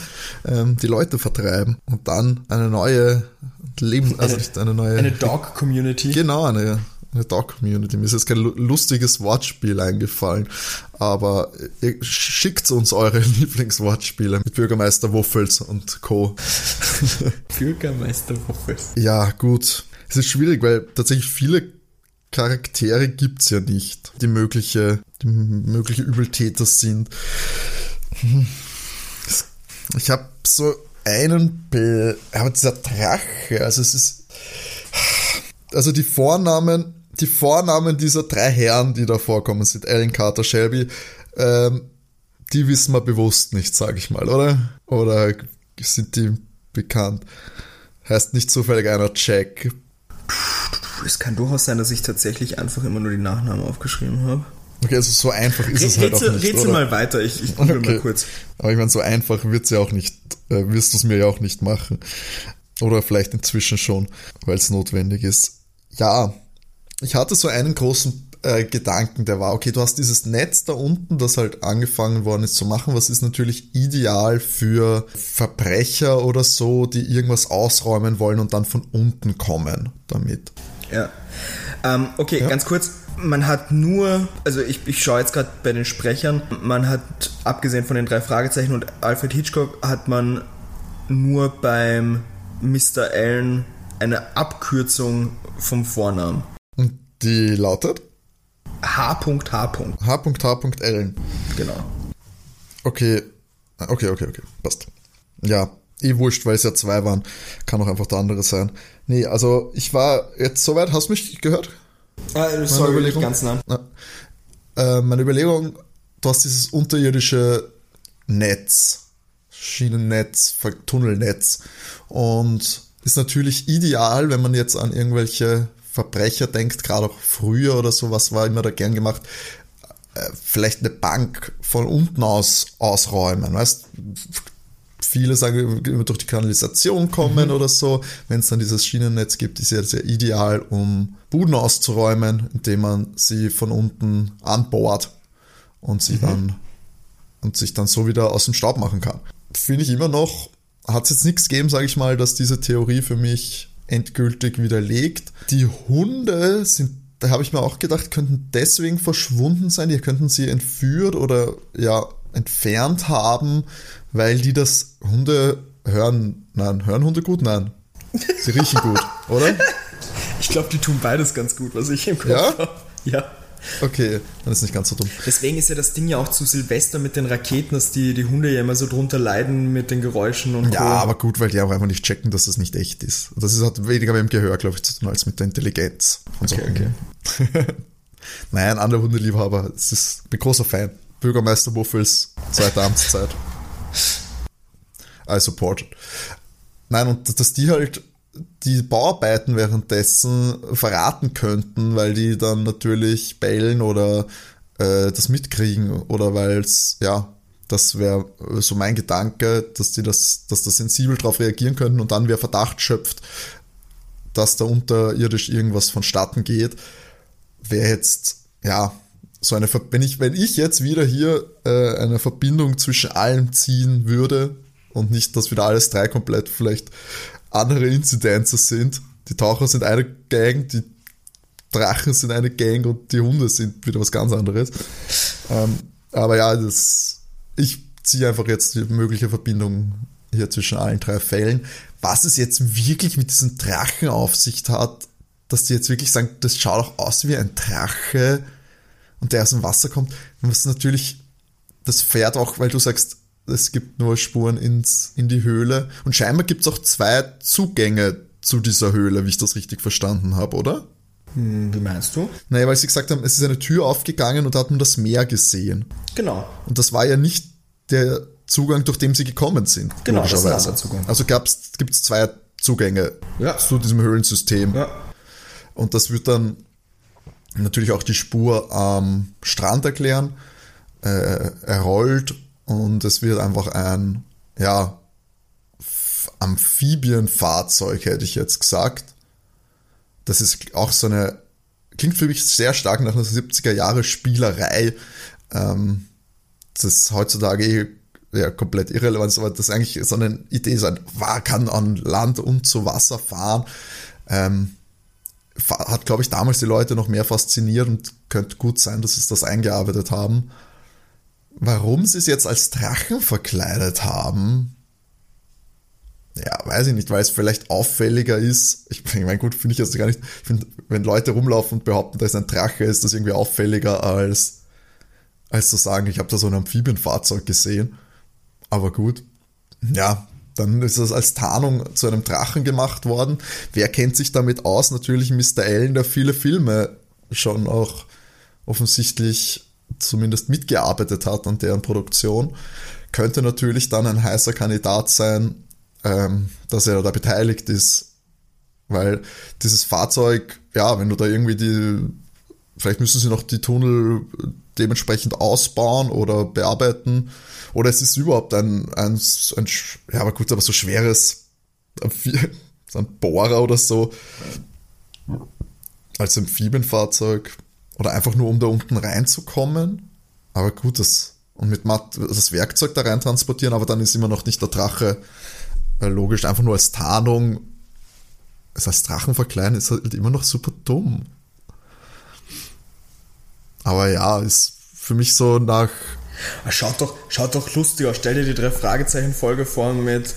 ähm, die Leute vertreiben und dann eine neue Leben, also Eine- nicht eine neue. Eine Dog-Community. Genau, eine, eine Dog-Community. Mir ist jetzt kein lu- lustiges Wortspiel eingefallen, aber ihr schickt uns eure Lieblingswortspiele mit Bürgermeister Wuffels und Co. Bürgermeister Wuffels. Ja, gut. Es ist schwierig, weil tatsächlich viele Charaktere gibt's ja nicht, die mögliche, die mögliche Übeltäter sind. Ich habe so einen, Be aber dieser Drache, also es ist, also die Vornamen, die Vornamen dieser drei Herren, die da vorkommen, sind Alan Carter, Shelby, ähm, die wissen wir bewusst nicht, sage ich mal, oder? Oder sind die bekannt? Heißt nicht zufällig einer Jack. Es kann durchaus sein, dass ich tatsächlich einfach immer nur die Nachnamen aufgeschrieben habe. Okay, also so einfach ist es halt auch nicht. rätsel oder? mal weiter, ich, ich google Okay. mal kurz. Aber ich meine, so einfach wird's ja auch nicht, äh, wirst du es mir ja auch nicht machen. Oder vielleicht inzwischen schon, weil es notwendig ist. Ja, ich hatte so einen großen äh, Gedanken, der war, okay, du hast dieses Netz da unten, das halt angefangen worden ist zu machen, was ist natürlich ideal für Verbrecher oder so, die irgendwas ausräumen wollen und dann von unten kommen damit. Ja. Ähm, okay, Ja. ganz kurz. Man hat nur, also ich, ich schaue jetzt gerade bei den Sprechern, man hat, abgesehen von den drei Fragezeichen und Alfred Hitchcock, hat man nur beim Mr. Allen eine Abkürzung vom Vornamen. Die lautet H.H. H.H.Ellen. Genau. Okay, okay, okay, okay, passt. Ja, eh wurscht, weil es ja zwei waren. Kann auch einfach der andere sein. Nee, also ich war jetzt soweit, hast du mich gehört? Äh, sorry, Überlegung? ganz nah. Na, äh, meine Überlegung, du hast dieses unterirdische Netz, Schienennetz, Tunnelnetz und ist natürlich ideal, wenn man jetzt an irgendwelche Verbrecher denkt, gerade auch früher oder so, was war immer da gern gemacht, äh, vielleicht eine Bank von unten aus ausräumen, weißt Viele sagen, immer durch die Kanalisation kommen oder so. Wenn es dann dieses Schienennetz gibt, ist ja sehr ideal, um Buden auszuräumen, indem man sie von unten anbohrt und sie dann und sich dann so wieder aus dem Staub machen kann. Finde ich immer noch, hat es jetzt nichts gegeben, sage ich mal, dass diese Theorie für mich endgültig widerlegt. Die Hunde sind, da habe ich mir auch gedacht, könnten deswegen verschwunden sein, die könnten sie entführt oder ja entfernt haben, weil die das Hunde hören, nein, hören Hunde gut? Nein. Sie riechen gut, oder? Ich glaube, die tun beides ganz gut, was ich im Kopf Ja? habe. Ja. Okay, dann ist nicht ganz so dumm. Deswegen ist ja das Ding ja auch zu Silvester mit den Raketen, dass die, die Hunde ja immer so drunter leiden mit den Geräuschen und Ja, Co. aber gut, weil die auch einfach nicht checken, dass das nicht echt ist. Das ist, hat weniger mit dem Gehör, glaube ich, zu tun, als mit der Intelligenz. von so Okay. Nein, andere Hundeliebhaber, es ist ein großer Fan. Bürgermeister Buffels, zweite Amtszeit. I support it. Nein, und dass die halt die Bauarbeiten währenddessen verraten könnten, weil die dann natürlich bellen oder äh, das mitkriegen oder weil es, ja, das wäre so mein Gedanke, dass die das, dass da sensibel drauf reagieren könnten und dann wer Verdacht schöpft, dass da unterirdisch irgendwas vonstatten geht, wäre jetzt, ja, so eine, wenn ich, wenn ich jetzt wieder hier äh, eine Verbindung zwischen allem ziehen würde und nicht, dass wieder alles drei komplett vielleicht andere Inzidenzen sind. Die Taucher sind eine Gang, die Drachen sind eine Gang und die Hunde sind wieder was ganz anderes. Ähm, aber ja, das, ich ziehe einfach jetzt die mögliche Verbindung hier zwischen allen drei Fällen. Was es jetzt wirklich mit diesen Drachen auf sich hat, dass die jetzt wirklich sagen, das schaut auch aus wie ein Drache und der aus dem Wasser kommt, was natürlich das Pferd auch, weil du sagst, es gibt nur Spuren ins, in die Höhle und scheinbar gibt es auch zwei Zugänge zu dieser Höhle, wie ich das richtig verstanden habe, oder? Hm, wie meinst du? Naja, weil sie gesagt haben, es ist eine Tür aufgegangen und da hat man das Meer gesehen. Genau. Und das war ja nicht der Zugang, durch den sie gekommen sind. Genau, das logischerweise. anderer Zugang. Also gibt es zwei Zugänge Ja. zu diesem Höhlensystem. Ja. Und das wird dann natürlich auch die Spur am Strand erklären. Äh, er rollt und es wird einfach ein, ja, Amphibienfahrzeug, hätte ich jetzt gesagt. Das ist auch so eine, klingt für mich sehr stark nach einer 70er Jahre Spielerei. Ähm, das ist heutzutage eh ja, komplett irrelevant, aber das ist eigentlich so eine Idee sein, war, kann an Land und zu Wasser fahren. Ähm, hat, glaube ich, damals die Leute noch mehr fasziniert und könnte gut sein, dass sie das eingearbeitet haben. Warum sie es jetzt als Drachen verkleidet haben, ja, weiß ich nicht, weil es vielleicht auffälliger ist. Ich meine, gut, finde ich jetzt gar nicht. Ich finde, wenn Leute rumlaufen und behaupten, da ist ein Drache, ist das irgendwie auffälliger als, als zu sagen, ich habe da so ein Amphibienfahrzeug gesehen. Aber gut, ja, dann ist es als Tarnung zu einem Drachen gemacht worden. Wer kennt sich damit aus? Natürlich Mr. Allen, der viele Filme schon auch offensichtlich zumindest mitgearbeitet hat an deren Produktion. Könnte natürlich dann ein heißer Kandidat sein, ähm, dass er da beteiligt ist. Weil dieses Fahrzeug, ja, wenn du da irgendwie die, vielleicht müssen sie noch die Tunnel dementsprechend ausbauen oder bearbeiten. Oder es ist überhaupt ein, ein, ein ja, aber gut, aber so schweres, ein Bohrer oder so, als Amphibienfahrzeug. Oder einfach nur, um da unten reinzukommen. Aber gut, das, und mit Matt, das Werkzeug da rein transportieren, aber dann ist immer noch nicht der Drache äh, logisch, einfach nur als Tarnung. Es als Drachen verkleiden ist halt immer noch super dumm. Aber ja, ist für mich so nach. Ah, Schaut doch, schaut doch lustig aus. Stell dir die drei Fragezeichen-Folge vor mit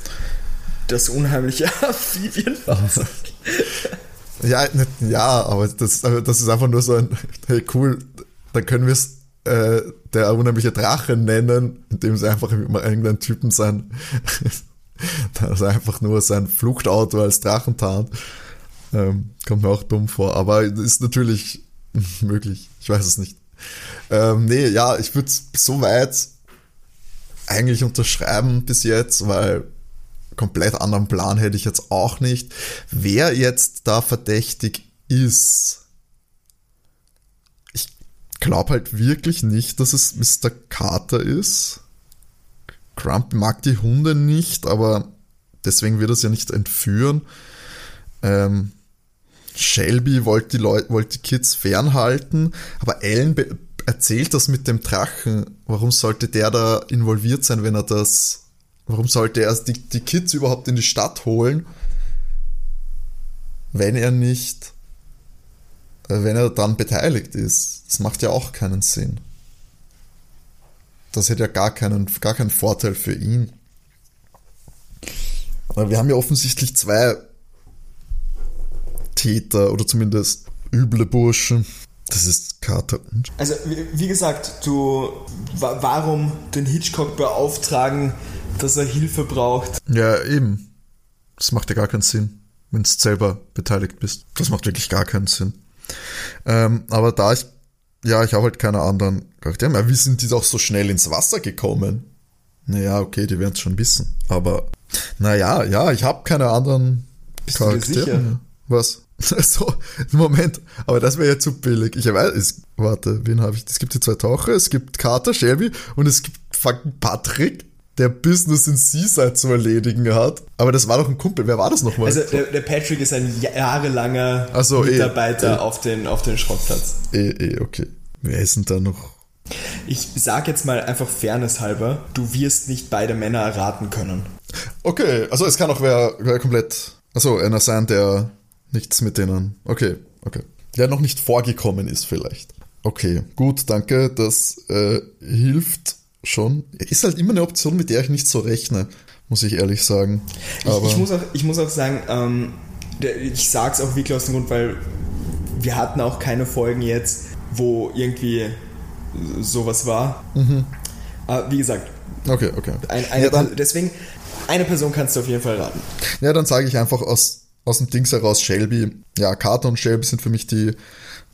das unheimliche Amphibienfahrzeug. Ja, ja, aber das, aber das ist einfach nur so ein, hey cool, dann können wir es äh, der unheimliche Drache nennen, indem sie einfach immer irgendeinen Typen sein, das einfach nur sein Fluchtauto als Drachen tarnt. Ähm, kommt mir auch dumm vor, aber ist natürlich möglich, ich weiß es nicht. Ähm, nee, ja, ich würde es soweit eigentlich unterschreiben bis jetzt, weil komplett anderen Plan hätte ich jetzt auch nicht. Wer jetzt da verdächtig ist, ich glaube halt wirklich nicht, dass es Mr. Carter ist. Crump mag die Hunde nicht, aber deswegen wird er ja nicht entführen. Ähm, Shelby wollte die Leute, wollte die Kids fernhalten, aber Ellen erzählt das mit dem Drachen. Warum sollte der da involviert sein, wenn er das, warum sollte er die, die Kids überhaupt in die Stadt holen, wenn er nicht, äh, wenn er dann beteiligt ist? Das macht ja auch keinen Sinn. Das hätte ja gar keinen, gar keinen Vorteil für ihn. Wir haben ja offensichtlich zwei Täter oder zumindest üble Burschen. Das ist und. Also, wie, gesagt, du, wa warum den Hitchcock beauftragen, dass er Hilfe braucht? Ja, eben. Das macht ja gar keinen Sinn, wenn du selber beteiligt bist. Das macht wirklich gar keinen Sinn. Ähm, aber da ich, ja, ich habe halt keine anderen Charaktere mehr. Wie sind die doch so schnell ins Wasser gekommen? Naja, okay, die werden es schon wissen. Aber, naja, ja, ich habe keine anderen Bist du dir sicher? mehr. Was? so, Moment, aber das wäre ja zu billig. Ich weiß, es, warte, wen habe ich? Es gibt die zwei Taucher, es gibt Carter, Shelby und es gibt fucking Patrick, der Business in Seaside zu erledigen hat. Aber das war doch ein Kumpel. Wer war das nochmal? Also, der, der Patrick ist ein jahrelanger so, eh, Mitarbeiter eh. auf, den, auf den Schrottplatz. eh, eh, okay. Wer ist denn da noch? Ich sag jetzt mal einfach Fairness halber, du wirst nicht beide Männer erraten können. Okay, also es kann auch wer, wer komplett. Achso, einer sein, der nichts mit denen. Okay, okay. Der noch nicht vorgekommen ist, vielleicht. Okay, gut, danke. Das äh, hilft schon. Ist halt immer eine Option, mit der ich nicht so rechne, muss ich ehrlich sagen. Ich, ich, muss, auch, ich muss auch sagen, ähm, ich sag's auch wirklich aus dem Grund, weil wir hatten auch keine Folgen jetzt, wo irgendwie sowas war. Aber wie gesagt, okay, okay. ein, eine, ja, dann, deswegen, eine Person kannst du auf jeden Fall raten. ja, dann sage ich einfach aus, aus dem Dings heraus Shelby. Ja, Carter und Shelby sind für mich die,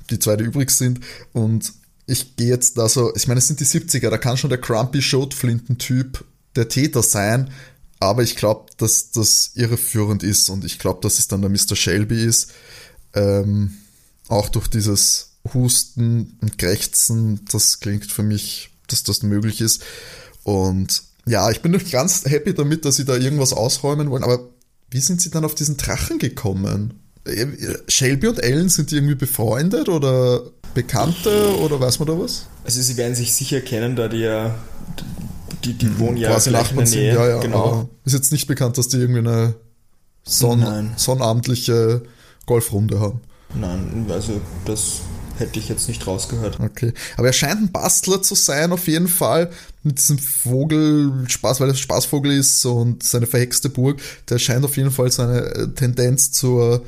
die zwei, die übrig sind. Und ich gehe jetzt da so, ich meine, es sind die 70er, da kann schon der Crumpy Schrotflinten-Typ der Täter sein, aber ich glaube, dass das irreführend ist und ich glaube, dass es dann der Mr. Shelby ist. Ähm, auch durch dieses Husten und Krächzen, das klingt für mich, dass das möglich ist. Und ja, ich bin nicht ganz happy damit, dass sie da irgendwas ausräumen wollen, aber wie sind sie dann auf diesen Drachen gekommen? Shelby und Ellen sind die irgendwie befreundet oder Bekannte oder weiß man da was? Also sie werden sich sicher kennen, da die ja die, die Mhm, wohnen ja quasi Nachbarn sind. Ja, ja, genau. ist jetzt nicht bekannt, dass die irgendwie eine Nein. sonnabendliche Golfrunde haben. Nein, also das hätte ich jetzt nicht rausgehört. Okay. Aber er scheint ein Bastler zu sein, auf jeden Fall. Mit diesem Vogel, Spaß, weil er Spaßvogel ist und seine verhexte Burg. Der scheint auf jeden Fall seine äh, Tendenz zur,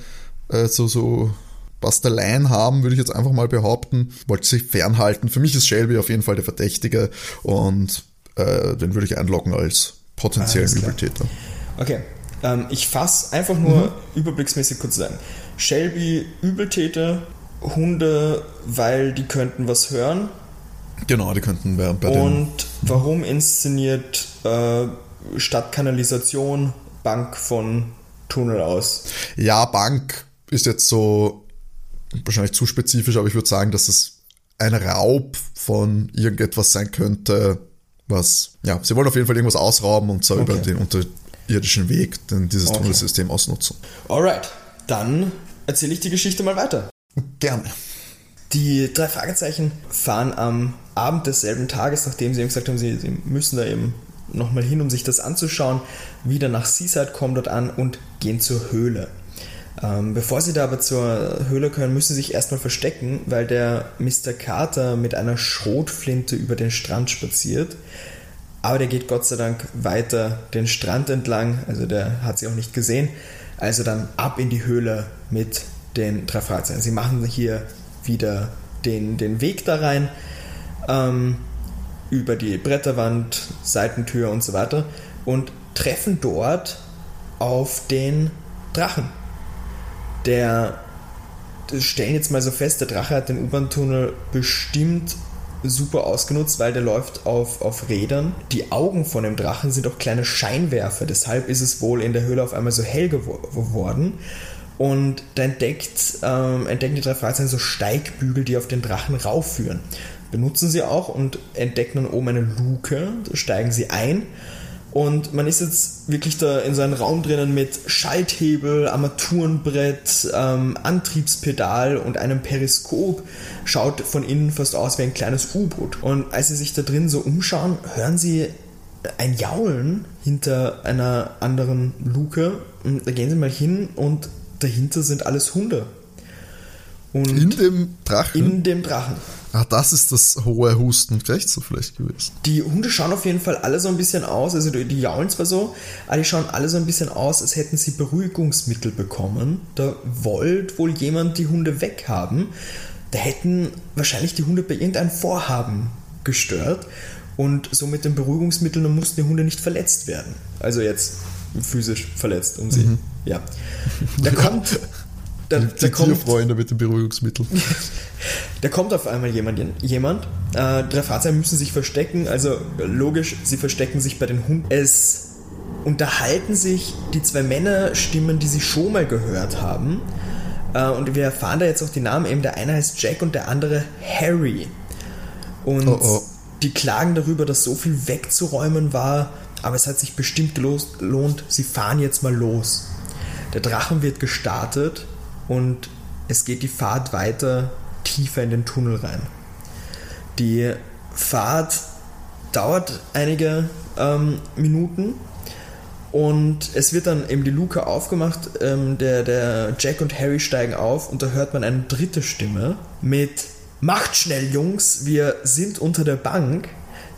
äh, so, so Basteleien haben, würde ich jetzt einfach mal behaupten. Wollte sich fernhalten. Für mich ist Shelby auf jeden Fall der Verdächtige und äh, den würde ich einloggen als potenziellen. Übeltäter. Okay, ähm, ich fasse einfach nur Mhm. überblicksmäßig kurz zusammen. Shelby, Übeltäter, Hunde, weil die könnten was hören. Genau, die könnten bei, bei Und warum inszeniert äh, Stadtkanalisation Bank von Tunnel aus? Ja, Bank ist jetzt so wahrscheinlich zu spezifisch, aber ich würde sagen, dass es ein Raub von irgendetwas sein könnte, was, ja, sie wollen auf jeden Fall irgendwas ausrauben und zwar Okay. über den unterirdischen Weg, den dieses Okay. Tunnelsystem ausnutzen. Alright, dann erzähle ich die Geschichte mal weiter. Gerne. Die drei Fragezeichen fahren am Abend desselben Tages, nachdem sie eben gesagt haben, sie, sie müssen da eben nochmal hin, um sich das anzuschauen, wieder nach Seaside, kommen dort an und gehen zur Höhle. Ähm, bevor sie da aber zur Höhle können, müssen sie sich erstmal verstecken, weil der Mr. Carter mit einer Schrotflinte über den Strand spaziert. Aber der geht Gott sei Dank weiter den Strand entlang, also der hat sie auch nicht gesehen. Also dann ab in die Höhle mit den drei Fragezeichen. Sie machen hier wieder den, den Weg da rein, ähm, über die Bretterwand, Seitentür und so weiter und treffen dort auf den Drachen. Der, stellen jetzt mal so fest, der Drache hat den U-Bahn-Tunnel bestimmt super ausgenutzt, weil der läuft auf, auf Rädern. Die Augen von dem Drachen sind auch kleine Scheinwerfer, deshalb ist es wohl in der Höhle auf einmal so hell gewo- geworden. Und da entdeckt, ähm, entdecken die drei Fragezeichen so Steigbügel, die auf den Drachen raufführen. Benutzen sie auch und entdecken dann oben eine Luke, da steigen sie ein. Und man ist jetzt wirklich da in so einem Raum drinnen mit Schalthebel, Armaturenbrett, ähm, Antriebspedal und einem Periskop. Schaut von innen fast aus wie ein kleines U-Boot. Und als sie sich da drin so umschauen, hören sie ein Jaulen hinter einer anderen Luke. Und da gehen sie mal hin und dahinter sind alles Hunde. Und In dem Drachen. in dem Drachen. ah, das ist das hohe Husten und Krächzen vielleicht gewesen. Die Hunde schauen auf jeden Fall alle so ein bisschen aus, also die, die jaulen zwar so, aber die schauen alle so ein bisschen aus, als hätten sie Beruhigungsmittel bekommen. Da wollte wohl jemand die Hunde weghaben. Da hätten wahrscheinlich die Hunde bei irgendeinem Vorhaben gestört und so mit den Beruhigungsmitteln dann mussten die Hunde nicht verletzt werden. Also jetzt physisch verletzt, um sie. Ja. Da kommt. Da, Die, da kommt Tierfreunde mit den Beruhigungsmitteln. da kommt auf einmal jemand. jemand. Äh, drei Fahrzeuge müssen sich verstecken. Also logisch, sie verstecken sich bei den Hunden. Es unterhalten sich die zwei Männerstimmen, die sie schon mal gehört haben. Äh, und wir erfahren da jetzt auch die Namen. Eben der eine heißt Jack und der andere Harry. Und Oh, oh. die klagen darüber, dass so viel wegzuräumen war. Aber es hat sich bestimmt gelohnt. Sie fahren jetzt mal los. Der Drachen wird gestartet und es geht die Fahrt weiter tiefer in den Tunnel rein. Die Fahrt dauert einige ähm, Minuten und es wird dann eben die Luke aufgemacht. Ähm, der, der Jack und Harry steigen auf und da hört man eine dritte Stimme mit Macht schnell, Jungs, wir sind unter der Bank.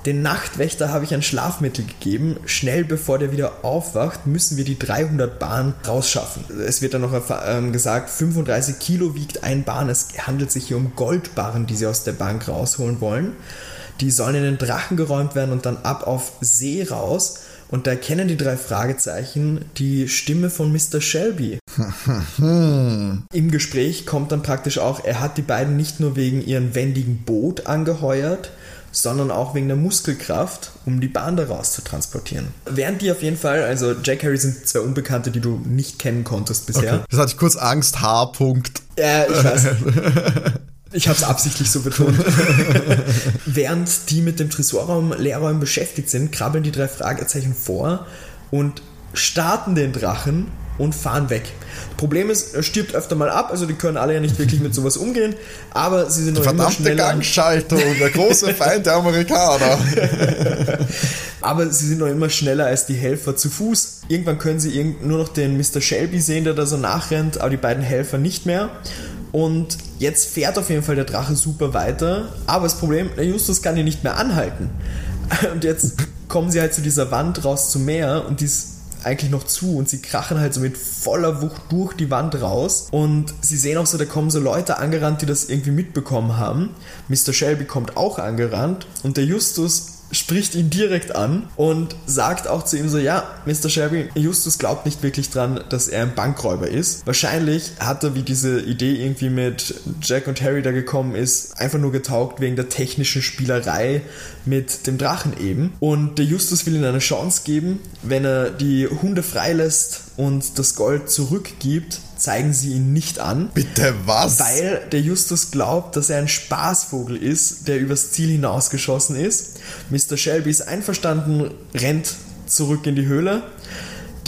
Den Nachtwächter habe ich ein Schlafmittel gegeben. Schnell bevor der wieder aufwacht, müssen wir die 300 Bahn rausschaffen. Es wird dann noch ähm, gesagt, 35 Kilo wiegt ein Bahn. Es handelt sich hier um Goldbarren, die sie aus der Bank rausholen wollen. Die sollen in den Drachen geräumt werden und dann ab auf See raus. Und da kennen die drei Fragezeichen die Stimme von Mr. Shelby. Im Gespräch kommt dann praktisch auch, er hat die beiden nicht nur wegen ihren wendigen Boot angeheuert, sondern auch wegen der Muskelkraft, um die Bahn daraus zu transportieren. Während die auf jeden Fall, also Jack Harry sind zwei Unbekannte, die du nicht kennen konntest bisher. Okay. Das hatte ich kurz Angst, H. -Punkt. Ja, ich weiß. Ich habe es absichtlich so betont. Während die mit dem Tresorraum, Leerräumen beschäftigt sind, krabbeln die drei Fragezeichen vor und starten den Drachen und fahren weg. Problem ist, er stirbt öfter mal ab, also die können alle ja nicht wirklich mit sowas umgehen, aber sie sind noch Verdammte immer schneller. Gangschaltung, der große Feind der Amerikaner. aber sie sind noch immer schneller als die Helfer zu Fuß. Irgendwann können sie nur noch den Mr. Shelby sehen, der da so nachrennt, aber die beiden Helfer nicht mehr. Und jetzt fährt auf jeden Fall der Drache super weiter, aber das Problem, der Justus kann ihn nicht mehr anhalten. Und jetzt kommen sie halt zu dieser Wand raus zum Meer und die ist eigentlich noch zu und sie krachen halt so mit voller Wucht durch die Wand raus und sie sehen auch so, da kommen so Leute angerannt, die das irgendwie mitbekommen haben. Mr. Shelby kommt auch angerannt und der Justus spricht ihn direkt an und sagt auch zu ihm so, ja, Mr. Shelby, Justus glaubt nicht wirklich dran, dass er ein Bankräuber ist. Wahrscheinlich hat er, wie diese Idee irgendwie mit Jack und Harry da gekommen ist, einfach nur getaugt wegen der technischen Spielerei mit dem Drachen eben. Und der Justus will ihm eine Chance geben, wenn er die Hunde freilässt und das Gold zurückgibt, zeigen sie ihn nicht an. Bitte was? Weil der Justus glaubt, dass er ein Spaßvogel ist, der übers Ziel hinausgeschossen ist. Mr. Shelby ist einverstanden, rennt zurück in die Höhle.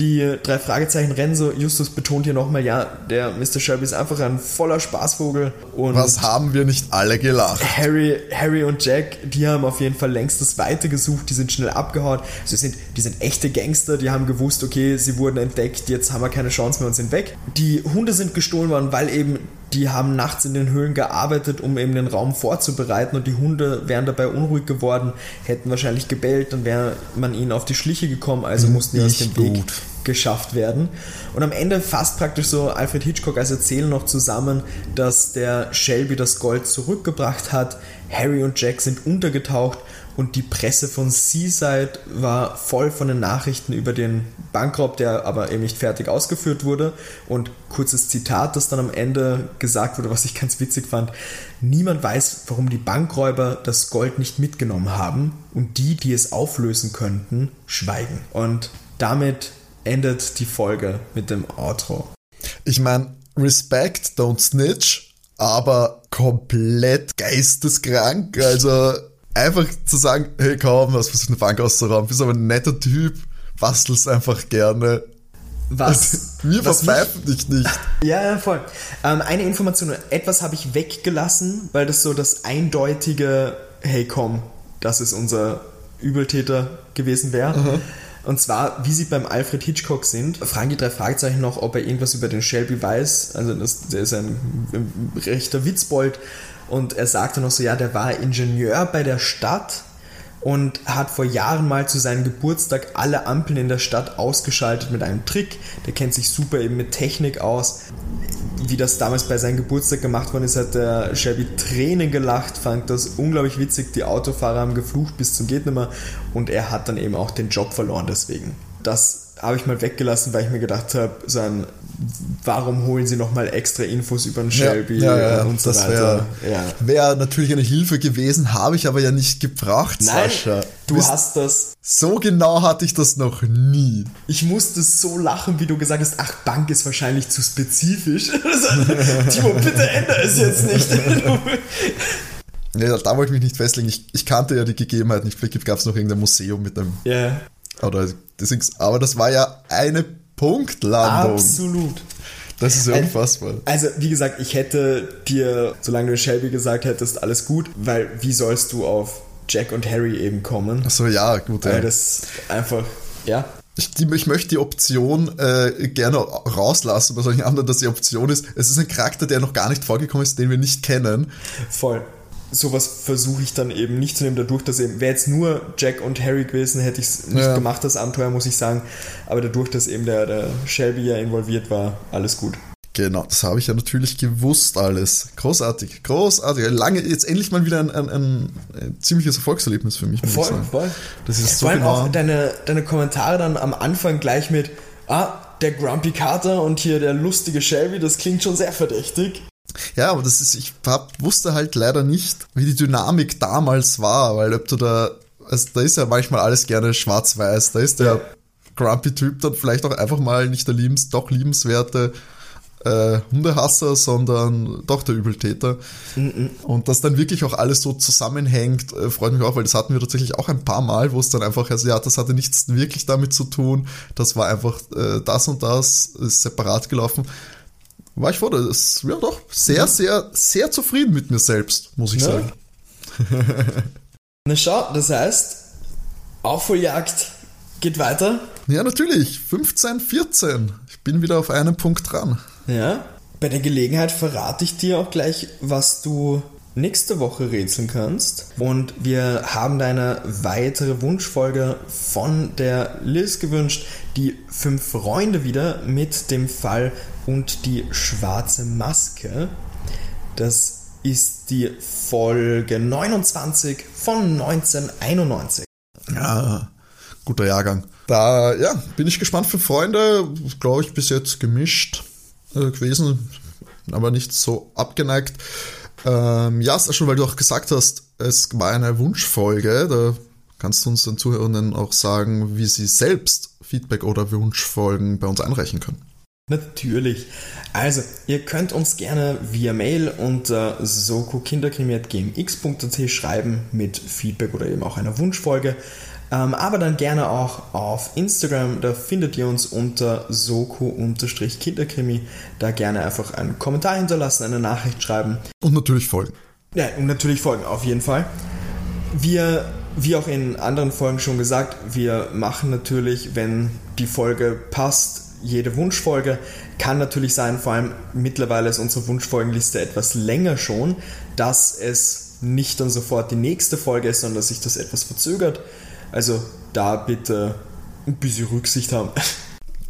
Die drei Fragezeichen rennen so. Justus betont hier nochmal, ja, der Mr. Shelby ist einfach ein voller Spaßvogel. Und Was haben wir nicht alle gelacht? Harry, Harry und Jack, die haben auf jeden Fall längst das Weite gesucht, die sind schnell abgehauen. Sie sind, die sind echte Gangster, die haben gewusst, okay, sie wurden entdeckt, jetzt haben wir keine Chance mehr und sind weg. Die Hunde sind gestohlen worden, weil eben die haben nachts in den Höhlen gearbeitet, um eben den Raum vorzubereiten und die Hunde wären dabei unruhig geworden, hätten wahrscheinlich gebellt, dann wäre man ihnen auf die Schliche gekommen, also mussten die aus dem nicht Weg gut. geschafft werden. Und am Ende fasst praktisch so Alfred Hitchcock als Erzähler noch zusammen, dass der Shelby das Gold zurückgebracht hat, Harry und Jack sind untergetaucht und die Presse von Seaside war voll von den Nachrichten über den Bankraub, der aber eben nicht fertig ausgeführt wurde. Und kurzes Zitat, das dann am Ende gesagt wurde, was ich ganz witzig fand. Niemand weiß, warum die Bankräuber das Gold nicht mitgenommen haben und die, die es auflösen könnten, schweigen. Und damit endet die Folge mit dem Outro. Ich meine, Respect, don't snitch, aber komplett geisteskrank. Also einfach zu sagen, hey komm, was versucht eine Bank auszurauben, bist aber ein netter Typ, bastelst einfach gerne. Was, mich- verpfeifen dich nicht. Ja, ja, voll. Ähm, eine Information, etwas habe ich weggelassen, weil das so das eindeutige, hey komm, das ist unser Übeltäter gewesen wäre. Und zwar, wie sie beim Alfred Hitchcock sind, fragen die drei Fragezeichen noch, ob er irgendwas über den Shelby weiß. Also das, der ist ein, ein rechter Witzbold. Und er sagte noch so, ja, der war Ingenieur bei der Stadt und hat vor Jahren mal zu seinem Geburtstag alle Ampeln in der Stadt ausgeschaltet mit einem Trick. Der kennt sich super eben mit Technik aus. Wie das damals bei seinem Geburtstag gemacht worden ist, hat der Shelby Tränen gelacht, fand das unglaublich witzig. Die Autofahrer haben geflucht bis zum geht nimmer und er hat dann eben auch den Job verloren deswegen. Das habe ich mal weggelassen, weil ich mir gedacht habe, so ein, warum holen sie nochmal extra Infos über den Shelby ja, ja, ja, und so das weiter. wäre ja. wär natürlich eine Hilfe gewesen, habe ich aber ja nicht gebraucht, Nein, Sascha. du Bist- hast das So genau hatte ich das noch nie. Ich musste so lachen, wie du gesagt hast, ach, Bank ist wahrscheinlich zu spezifisch. Timo, bitte ändere es jetzt nicht. Nee, da, wollte ich mich nicht festlegen. Ich, ich kannte ja die Gegebenheit nicht. Vielleicht gab es noch irgendein Museum mit einem. Ja, Oder deswegen, aber das war ja eine Punktlandung. absolut. Das ist ja unfassbar. Also, wie gesagt, ich hätte dir, solange du Shelby gesagt hättest, alles gut, weil wie sollst du auf Jack und Harry eben kommen? Achso, ja, gut. Ja. Weil das einfach, ja, Ich, die, ich möchte die Option äh, gerne rauslassen bei solchen anderen, dass die Option ist, es ist ein Charakter, der noch gar nicht vorgekommen ist, den wir nicht kennen. voll. Sowas versuche ich dann eben nicht zu nehmen, dadurch, dass eben, wäre jetzt nur Jack und Harry gewesen, hätte ich es nicht Ja. gemacht, das Abenteuer, muss ich sagen. Aber dadurch, dass eben der, der Shelby ja involviert war, alles gut. Genau, das habe ich ja natürlich gewusst alles. Großartig, großartig. Lange, jetzt endlich mal wieder ein, ein, ein, ein ziemliches Erfolgserlebnis für mich. Voll, voll. Das ist so Vor allem genau. auch deine, deine Kommentare dann am Anfang gleich mit, ah, der Grumpy Carter und hier der lustige Shelby, das klingt schon sehr verdächtig. Ja, aber das ist, ich hab, wusste halt leider nicht, wie die Dynamik damals war, weil ob du da, also da ist ja manchmal alles gerne schwarz-weiß, da ist der ja. Grumpy-Typ dann vielleicht auch einfach mal nicht der liebens, doch liebenswerte äh, Hundehasser, sondern doch der Übeltäter. Mhm. Und dass dann wirklich auch alles so zusammenhängt, äh, freut mich auch, weil das hatten wir tatsächlich auch ein paar Mal, wo es dann einfach, also ja, das hatte nichts wirklich damit zu tun, das war einfach äh, das und das, ist separat gelaufen. War ich vor, das ja doch sehr, sehr, sehr zufrieden mit mir selbst, muss ich ja. sagen. Na schau, das heißt, Aufholjagd geht weiter. Ja, natürlich. 15, 14. Ich bin wieder auf einen Punkt dran. Ja. Bei der Gelegenheit verrate ich dir auch gleich, was du nächste Woche rätseln kannst. Und wir haben da eine weitere Wunschfolge von der Liz gewünscht. Die fünf Freunde wieder mit dem Fall und die schwarze Maske. Das ist die Folge 29 von 1991. Ja, guter Jahrgang. Da, ja, bin ich gespannt für Freunde. Glaube ich, bis jetzt gemischt äh, gewesen, aber nicht so abgeneigt. Ähm, ja, schon weil du auch gesagt hast, es war eine Wunschfolge. Da kannst du uns den Zuhörenden auch sagen, wie sie selbst Feedback oder Wunschfolgen bei uns einreichen können. Natürlich. Also, ihr könnt uns gerne via Mail unter sokokinderkrimi.gmx.at schreiben mit Feedback oder eben auch einer Wunschfolge. Ähm, aber dann gerne auch auf Instagram, da findet ihr uns unter soko-kinderkrimi. Da gerne einfach einen Kommentar hinterlassen, eine Nachricht schreiben. Und natürlich folgen. Ja, und natürlich folgen, auf jeden Fall. Wir, wie auch in anderen Folgen schon gesagt, wir machen natürlich, wenn die Folge passt, jede Wunschfolge. Kann natürlich sein, vor allem mittlerweile ist unsere Wunschfolgenliste etwas länger schon, dass es nicht dann sofort die nächste Folge ist, sondern dass sich das etwas verzögert. Also da bitte ein bisschen Rücksicht haben.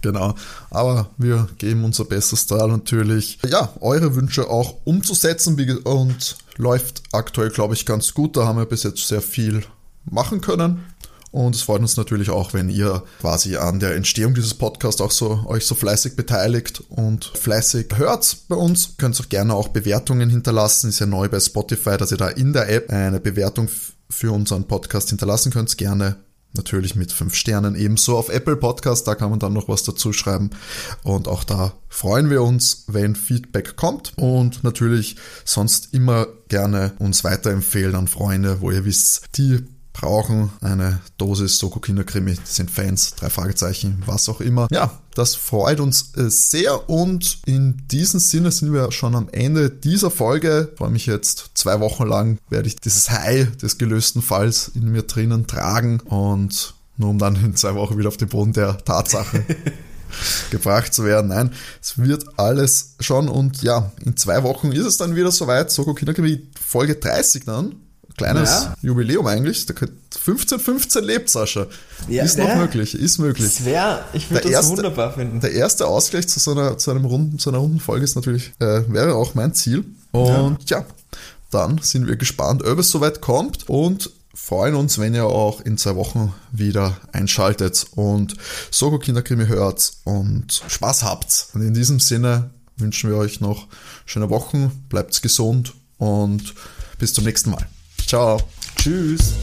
Genau, aber wir geben unser Bestes da natürlich, ja, eure Wünsche auch umzusetzen und läuft aktuell, glaube ich, ganz gut. Da haben wir bis jetzt sehr viel machen können. Und es freut uns natürlich auch, wenn ihr quasi an der Entstehung dieses Podcasts auch so euch so fleißig beteiligt und fleißig hört bei uns. Könnt auch gerne auch Bewertungen hinterlassen. Ist ja neu bei Spotify, dass ihr da in der App eine Bewertung für unseren Podcast hinterlassen könnt. Gerne natürlich mit fünf Sternen. Ebenso auf Apple Podcast, da kann man dann noch was dazu schreiben. Und auch da freuen wir uns, wenn Feedback kommt. Und natürlich sonst immer gerne uns weiterempfehlen an Freunde, wo ihr wisst, die brauchen eine Dosis Soko Kinderkrimi, sind Fans, drei Fragezeichen, was auch immer. Ja, das freut uns äh, sehr und in diesem Sinne sind wir schon am Ende dieser Folge. Ich freue mich jetzt zwei Wochen lang, werde ich dieses High des gelösten Falls in mir drinnen tragen und nur um dann in zwei Wochen wieder auf den Boden der Tatsache gebracht zu werden. Nein, es wird alles schon und ja, in zwei Wochen ist es dann wieder soweit. Soko Kinderkrimi Folge 30 dann kleines ja. Jubiläum eigentlich. 15, 15 lebt Sascha. Ja, ist noch ja. möglich, ist möglich. Das wäre, ich würde das erste, wunderbar finden. Der erste Ausgleich zu so einer, zu einem runden, zu einer runden Folge ist natürlich, äh, wäre auch mein Ziel. Und ja. dann sind wir gespannt, ob es soweit kommt und freuen uns, wenn ihr auch in zwei Wochen wieder einschaltet und Soko Kinderkrimi hört und Spaß habt. Und in diesem Sinne wünschen wir euch noch schöne Wochen, bleibt gesund und bis zum nächsten Mal. Ciao. Tschüss.